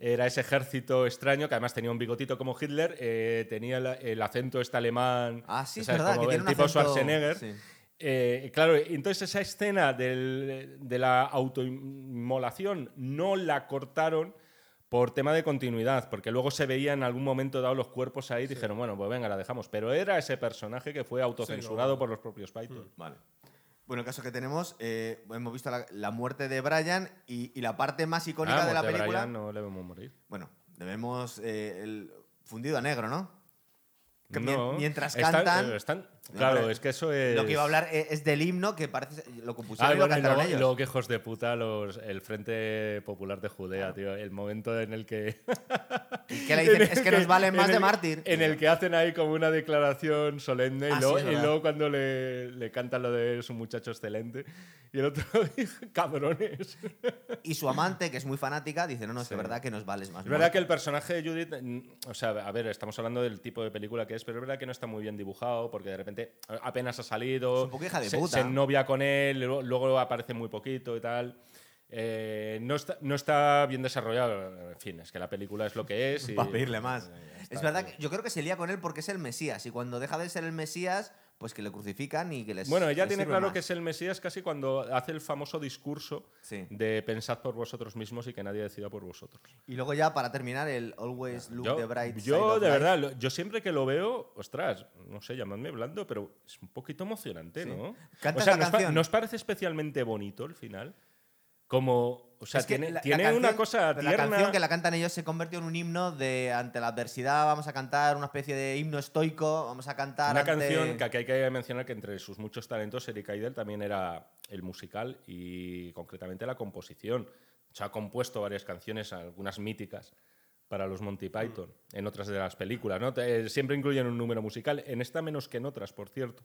Era ese ejército extraño que además tenía un bigotito como Hitler, eh, tenía el, el acento este alemán. Ah, sí, es verdad, Como que el tiene tipo acento- Schwarzenegger. sí. Eh, claro, entonces esa escena del- de la autoinmolación no la cortaron por tema de continuidad, porque luego se veía en algún momento dado los cuerpos ahí y dijeron, bueno, pues venga, la dejamos. Pero era ese personaje que fue autocensurado no. por los propios Python. Vale. Bueno, el caso que tenemos, eh, hemos visto la, la muerte de Brian y, y la parte más icónica Ah, de la película. Brian no le vemos morir. Bueno, debemos eh, el fundido a negro, ¿no? Que mien- No, mientras cantan. eh, están- claro, es que eso es. Lo que iba a hablar es del himno que parece lo compusieron Ah, y lo y cantaron y ellos. luego que hijos de puta los, el Frente Popular de Judea, tío. El momento en el que. ¿Y qué [laughs] le dicen? en el Es que nos valen más en de el- mártir. En el que hacen ahí como una declaración solemne y, Ah, luego, sí, y luego cuando le, le cantan lo de es un muchacho excelente y el otro [laughs] dice, cabrones. [laughs] Y su amante, que es muy fanática, dice, no, no, es Sí. verdad que nos vales más. Es verdad que el personaje de Judith, o sea, a ver, estamos hablando del tipo de película que es, pero es verdad que no está muy bien dibujado porque de repente apenas ha salido, Es un poco hija de se, puta. se novia con él, luego, luego aparece muy poquito y tal. Eh, no, está, no está bien desarrollado. En fin, es que la película es lo que es. [laughs] y- Para pedirle más. Es verdad que yo creo que se lía con él porque es el Mesías. Y cuando deja de ser el Mesías, pues que le crucifican y que les. Bueno, ella les tiene claro más. que es el Mesías casi cuando hace el famoso discurso Sí. de pensad por vosotros mismos y que nadie decida por vosotros. Y luego ya, para terminar, el Always Look Yo, the Bright Side yo, of de Life. verdad, yo siempre que lo veo, ostras, no sé, llamadme blando, pero es un poquito emocionante, Sí. ¿no? ¿Cantas o sea, ¿nos, pa- nos parece especialmente bonito el final? Como... O sea, Es que tiene, la- la tiene canción- una cosa tierna... La canción que la cantan ellos se convirtió en un himno de ante la adversidad vamos a cantar una especie de himno estoico, vamos a cantar Una ante- canción que aquí hay que mencionar que entre sus muchos talentos, Eric Idle también era el musical y concretamente la composición. Se ha compuesto varias canciones, algunas míticas, para los Monty Python, en otras de las películas. ¿no? Te- siempre incluyen un número musical, en esta menos que en otras, por cierto.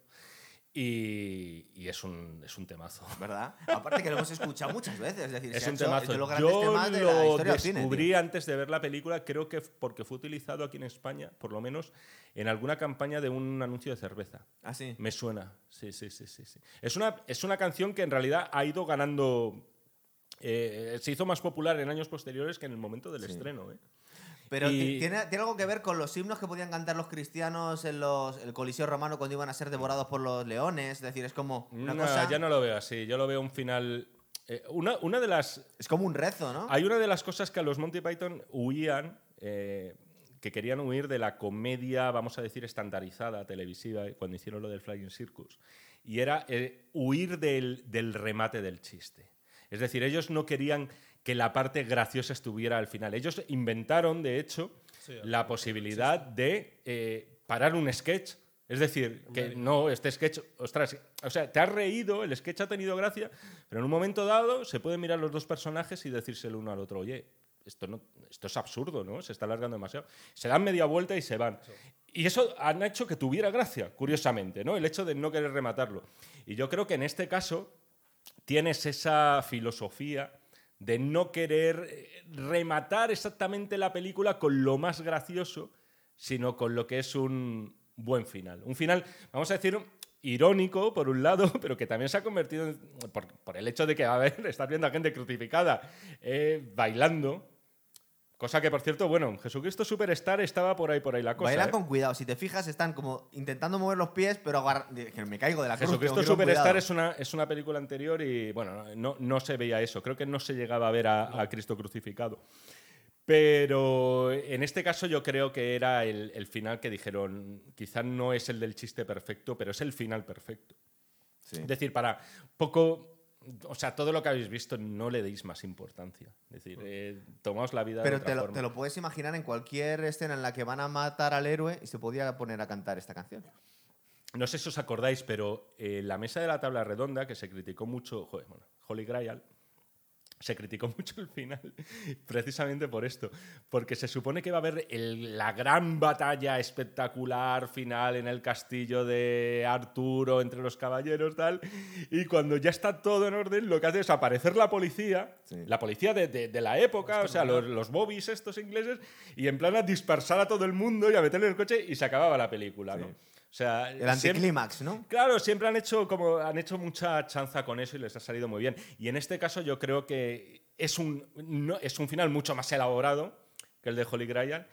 Y, y es, un, es un temazo. [laughs] ¿verdad? Aparte que lo hemos escuchado muchas veces, es decir, Es se un hecho temazo. de los grandes Yo temas de la lo historia descubrí antes de ver la película, creo que porque fue utilizado aquí en España, por lo menos, en alguna campaña de un anuncio de cerveza. Ah, sí. Me suena, sí, sí, sí, sí. sí. Es, una, es una canción que en realidad ha ido ganando... eh, se hizo más popular en años posteriores que en el momento del estreno. ¿eh? Pero Y- ti- tiene, tiene algo que ver con los himnos que podían cantar los cristianos en los, el Coliseo Romano cuando iban a ser devorados por los leones. Es decir, es como una No, cosa. Ya no lo veo así, yo lo veo un final... eh, una, una de las Es como un rezo, ¿no? Hay una de las cosas que a los Monty Python huían, eh, que querían huir de la comedia, vamos a decir, estandarizada televisiva, eh, cuando hicieron lo del Flying Circus, y era eh, huir del, del remate del chiste. Es decir, ellos no querían que la parte graciosa estuviera al final. Ellos inventaron, de hecho, Sí, la posibilidad de eh, parar un sketch. Es decir, que no, este sketch, ostras, o sea, te has reído, el sketch ha tenido gracia, pero en un momento dado se pueden mirar los dos personajes y decirse el uno al otro, oye, esto, no, esto es absurdo, ¿no? Se está alargando demasiado. Se dan media vuelta y se van. Y eso han hecho que tuviera gracia, curiosamente, ¿no? El hecho de no querer rematarlo. Y yo creo que en este caso tienes esa filosofía de no querer eh, rematar exactamente la película con lo más gracioso, sino con lo que es un buen final. Un final, vamos a decir, irónico por un lado, [laughs] pero que también se ha convertido en, por, el hecho de que, a ver, [laughs] estás viendo a gente crucificada eh, bailando. Cosa que, por cierto, bueno, Jesucristo Superstar estaba por ahí, por ahí la cosa. Bailan ¿eh? con cuidado. Si te fijas, están como intentando mover los pies, pero agarra- que me caigo de la cruz. Jesucristo Superstar es una, es una película anterior y, bueno, no, no se veía eso. Creo que no se llegaba a ver a, a Cristo crucificado. Pero en este caso yo creo que era el, el final que dijeron, quizás no es el del chiste perfecto, pero es el final perfecto. Sí. Es decir, para poco, o sea, todo lo que habéis visto no le deis más importancia. Es decir, eh, tomaos la vida de Pero otra te lo, forma. te lo puedes imaginar en cualquier escena en la que van a matar al héroe y se podía poner a cantar esta canción. No sé si os acordáis, pero eh, la mesa de la tabla redonda, que se criticó mucho, joder, bueno, Holy Grail, se criticó [laughs] mucho el final, precisamente por esto, porque se supone que va a haber el- la gran batalla espectacular final en el castillo de Arturo entre los caballeros, tal, y cuando ya está todo en orden, lo que hace es aparecer la policía, Sí. la policía de, de- de la época, o sea, los, los bobbies estos ingleses, y en plan a dispersar a todo el mundo y a meterle en el coche y se acababa la película, ¿no? Sea, El anticlímax, ¿no? Claro, siempre han hecho, como, han hecho mucha chanza con eso y les ha salido muy bien. Y en este caso yo creo que es un, no- es un final mucho más elaborado que el de Holy Grail,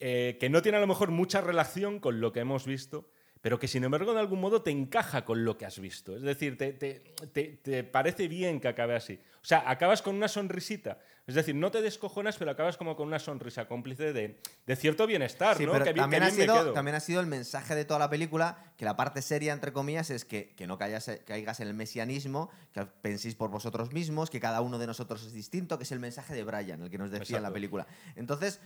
eh, que no tiene a lo mejor mucha relación con lo que hemos visto, pero que sin embargo de algún modo te encaja con lo que has visto. Es decir, te, te- te- te parece bien que acabe así. O sea, acabas con una sonrisita. Es decir, no te descojonas, pero acabas como con una sonrisa cómplice de, de cierto bienestar, Sí, ¿no? pero bien- también, ha bien sido, quedo. también ha sido el mensaje de toda la película, que la parte seria, entre comillas, es que, que no caigas, caigas en el mesianismo, que penséis por vosotros mismos, que cada uno de nosotros es distinto, que es el mensaje de Brian, el que nos decía en la película. Entonces,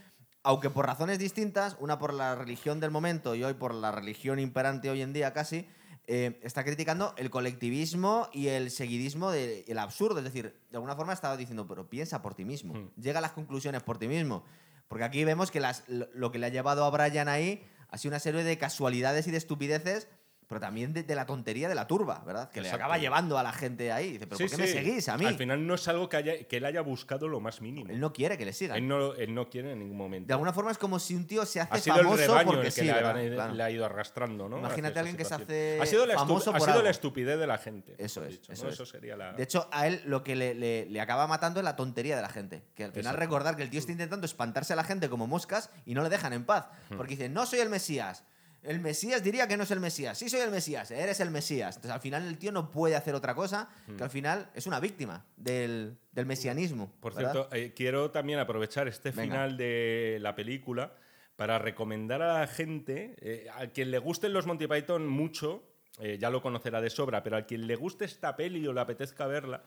aunque por razones distintas, una por la religión del momento y hoy por la religión imperante hoy en día casi, eh, está criticando el colectivismo y el seguidismo del absurdo. Es decir, de alguna forma estaba diciendo, pero piensa por ti mismo, Hmm. llega a las conclusiones por ti mismo. Porque aquí vemos que las- lo, lo que le ha llevado a Brian ahí ha sido una serie de casualidades y de estupideces, pero también de, de la tontería de la turba, ¿verdad? Que Exacto. le acaba llevando a la gente ahí. Dice, pero Sí, ¿por qué me seguís a mí? Al final no es algo que, haya- que él haya buscado lo más mínimo. Él no quiere que le sigan. Él no, él no quiere en ningún momento. De alguna forma es como si un tío se hace ha sido el famoso rebaño porque el que sí, le, ha- Claro. le ha ido arrastrando, ¿no? Imagínate a alguien que se hace ha sido la, famoso ha por la estupidez de la gente. Eso es, dicho, eso ¿no? es. Eso sería la... De hecho, a él lo que le, le- le acaba matando es la tontería de la gente. Que al final Exacto. recordar que el tío está intentando espantarse a la gente como moscas y no le dejan en paz. Hmm. Porque dice, no soy el Mesías. El Mesías diría que no es el Mesías. Sí soy el Mesías, eres el Mesías. Entonces al final el tío no puede hacer otra cosa Hmm. que al final es una víctima del, del mesianismo. Por ¿verdad? cierto, eh, quiero también aprovechar este Venga. final de la película para recomendar a la gente, eh, a quien le gusten los Monty Python mucho, eh, ya lo conocerá de sobra, pero a quien le guste esta peli o le apetezca verla,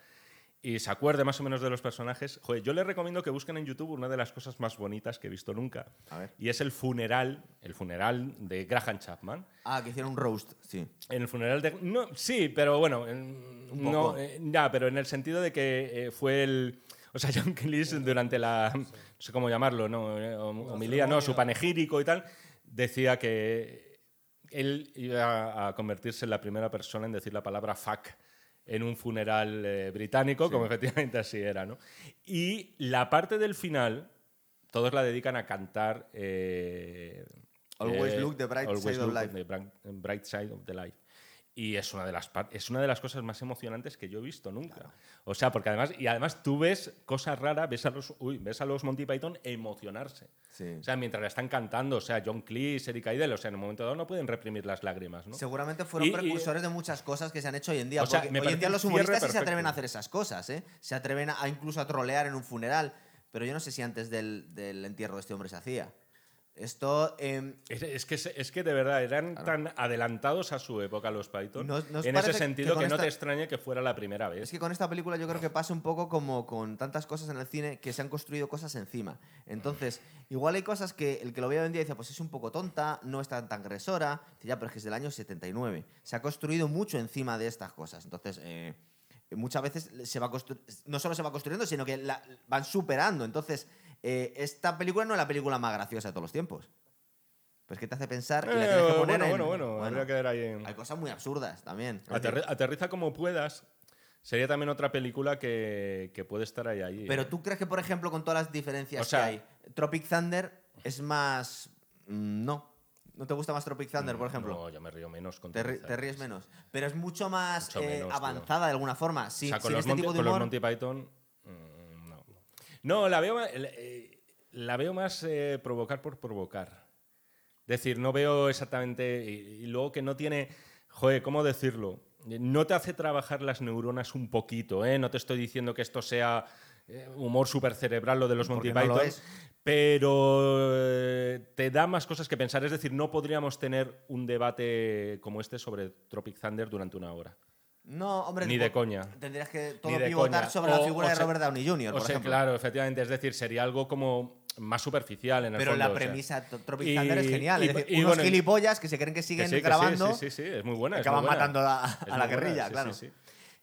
y se acuerde más o menos de los personajes, joder, yo les recomiendo que busquen en YouTube una de las cosas más bonitas que he visto nunca. A ver. Y es el funeral, el funeral de Graham Chapman. Ah, que hicieron un roast, sí. En el funeral de. No, sí, pero bueno. en- Un no, eh, ya, pero en el sentido de que eh, fue el. O sea, [laughs] John Cleese durante la. No sé cómo llamarlo, ¿no? Eh, hom- Homilía, no, su panegírico y tal, decía que él iba a convertirse en la primera persona en decir la palabra fuck en un funeral eh, británico, como efectivamente así era, ¿no? Y la parte del final, todos la dedican a cantar. eh, Always look the bright side of life. the bright side of the life. Y es una, de las es una de las cosas más emocionantes que yo he visto nunca. O sea, porque además, y además tú ves cosas raras, ves a los, uy, ves a los Monty Python emocionarse. Sí. O sea, mientras la están cantando, o sea, John Cleese, Eric Idle, o sea, en un momento dado no pueden reprimir las lágrimas, ¿no? Seguramente fueron Y- y- precursores de muchas cosas que se han hecho hoy en día. O sea, hoy en día los humoristas sí se atreven a hacer esas cosas, ¿eh? Se atreven a, a incluso a trolear en un funeral. Pero yo no sé si antes del, del entierro de este hombre se hacía. Esto. em, Es, es que, es que de verdad eran tan adelantados a su época los Python. ¿Nos- nos en ese sentido que, no esta- te extrañe que fuera la primera vez. Es que con esta película yo creo que pasa un poco como con tantas cosas en el cine que se han construido cosas encima. Entonces, igual hay cosas que el que lo ve hoy en día dice, pues es un poco tonta, no es tan transgresora. Dice, ya, pero es que es del año 79. Se ha construido mucho encima de estas cosas. Entonces, eh, muchas veces se va no solo se va construyendo, sino que la- van superando. Entonces, eh, esta película no es la película más graciosa de todos los tiempos. Pues que te hace pensar y la Eh, tienes que poner bueno, en- bueno, bueno, habría que ver ahí en- Hay cosas muy absurdas también. Aterri- aterriza como puedas. Sería también otra película que, que puede estar ahí. ahí Pero ¿eh? tú crees que, por ejemplo, con todas las diferencias O sea- que hay, Tropic Thunder es más. mm, No. ¿No te gusta más Tropic Thunder, por ejemplo? No, yo me río menos con te, ri- te ríes menos. Pero es mucho más Mucho eh, menos, tío. avanzada de alguna forma. Sí, o sea, con, sin los, este Monty, tipo de con los humor. Monty Python. No. La veo, la, eh, la veo más eh, provocar por provocar. Es decir, no veo exactamente. Y, y luego que no tiene. Joder, ¿cómo decirlo? No te hace trabajar las neuronas un poquito, ¿eh? No te estoy diciendo que esto sea eh, humor súper cerebral lo de los Monty Porque no lo Python. es. Pero te da más cosas que pensar. Es decir, no podríamos tener un debate como este sobre Tropic Thunder durante una hora. No, hombre. Ni de coña. Tendrías que todo pivotar coña. sobre la O- figura o de Robert Downey Jr., O por sea, ejemplo. claro, efectivamente. Es decir, sería algo como más superficial en el Pero fondo. la o sea. premisa Tropic Thunder es genial. y- es decir, y unos bueno, gilipollas que se creen que Que siguen que sí, grabando Sí, sí, sí, es muy buena. acaban buena. matando a, a la buena, guerrilla, sí, claro. sí.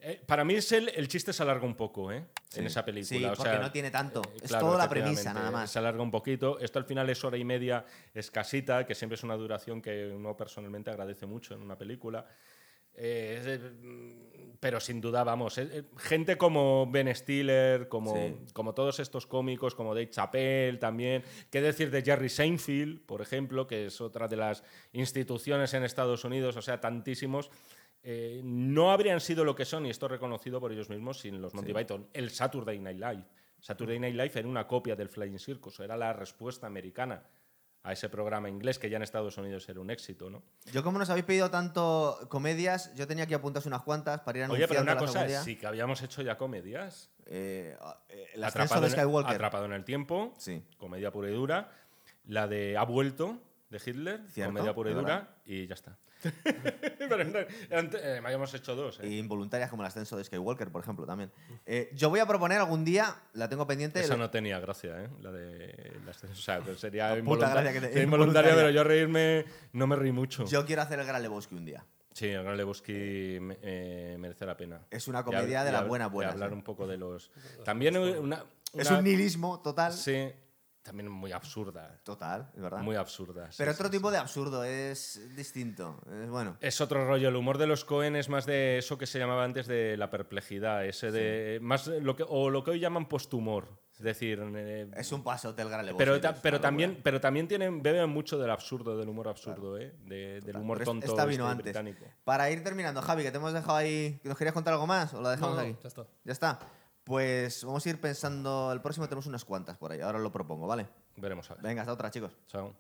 Eh, para mí es el, el chiste se alarga un poco ¿eh? Sí. en esa película. Sí, o porque sea, no tiene tanto. eh, Es claro, toda la premisa, nada más. Se alarga un poquito. Esto al final es hora y media escasita, que siempre es una duración que uno personalmente agradece mucho en una película. Eh, mm, pero sin duda, vamos, eh, eh, gente como Ben Stiller, como, Sí. como todos estos cómicos, como Dave Chappelle también. ¿Qué decir de Jerry Seinfeld, por ejemplo, que es otra de las instituciones en Estados Unidos? O sea, tantísimos. eh, no habrían sido lo que son, y esto reconocido por ellos mismos, sin los Monty Python. El Saturday Night Live. Saturday Night Live era una copia del Flying Circus, era la respuesta americana a ese programa inglés que ya en Estados Unidos era un éxito, ¿no? Yo, como nos habéis pedido tanto comedias, yo tenía que apuntarse unas cuantas para ir Oye, anunciando pero una cosa, comedia. sí que habíamos hecho ya comedias. Eh, eh, el ascenso Atrapado de en, Skywalker. Atrapado en el tiempo, Sí. comedia pura y dura. La de Ha vuelto, de Hitler, Cierto, comedia pura y dura, y ya está. [laughs] pero no, eran- eh, habíamos hecho dos. ¿eh? Y involuntarias como el ascenso de Skywalker, por ejemplo, también. Eh, yo voy a proponer algún día, la tengo pendiente. Esa el- no tenía gracia, ¿eh? La de. las- o sea, sería [laughs] La involuntaria, te- sería involuntaria, pero yo reírme no me reí mucho. Yo quiero hacer el Gran Lebowski un día. Sí, el Gran Lebowski eh, merece la pena. Es una comedia de y las hab- buenas y buenas, hablar ¿eh? un poco de los. También una. Es un nihilismo total. Sí, también muy absurda. Total, es verdad. Muy absurda. sí, Pero sí, otro sí. tipo de absurdo, es distinto. Es bueno. Es otro rollo. El humor de los Cohen es más de eso que se llamaba antes de la perplejidad. Ese de. Más lo que, o lo que hoy llaman posthumor. Es decir. eh, Es un paso del Gran pero, ta- pero también, pero también tienen, beben mucho del absurdo, del humor absurdo, ¿eh? De- del humor Pero tonto Esta vino este antes. británico. Para ir terminando, Javi, que te hemos dejado ahí. ¿Nos querías contar algo más o lo No, dejamos no, aquí? ya está. Ya está. Pues vamos a ir pensando. El próximo tenemos unas cuantas por ahí. Ahora lo propongo, ¿vale? Veremos a ver. Venga, hasta otra, chicos. Chao.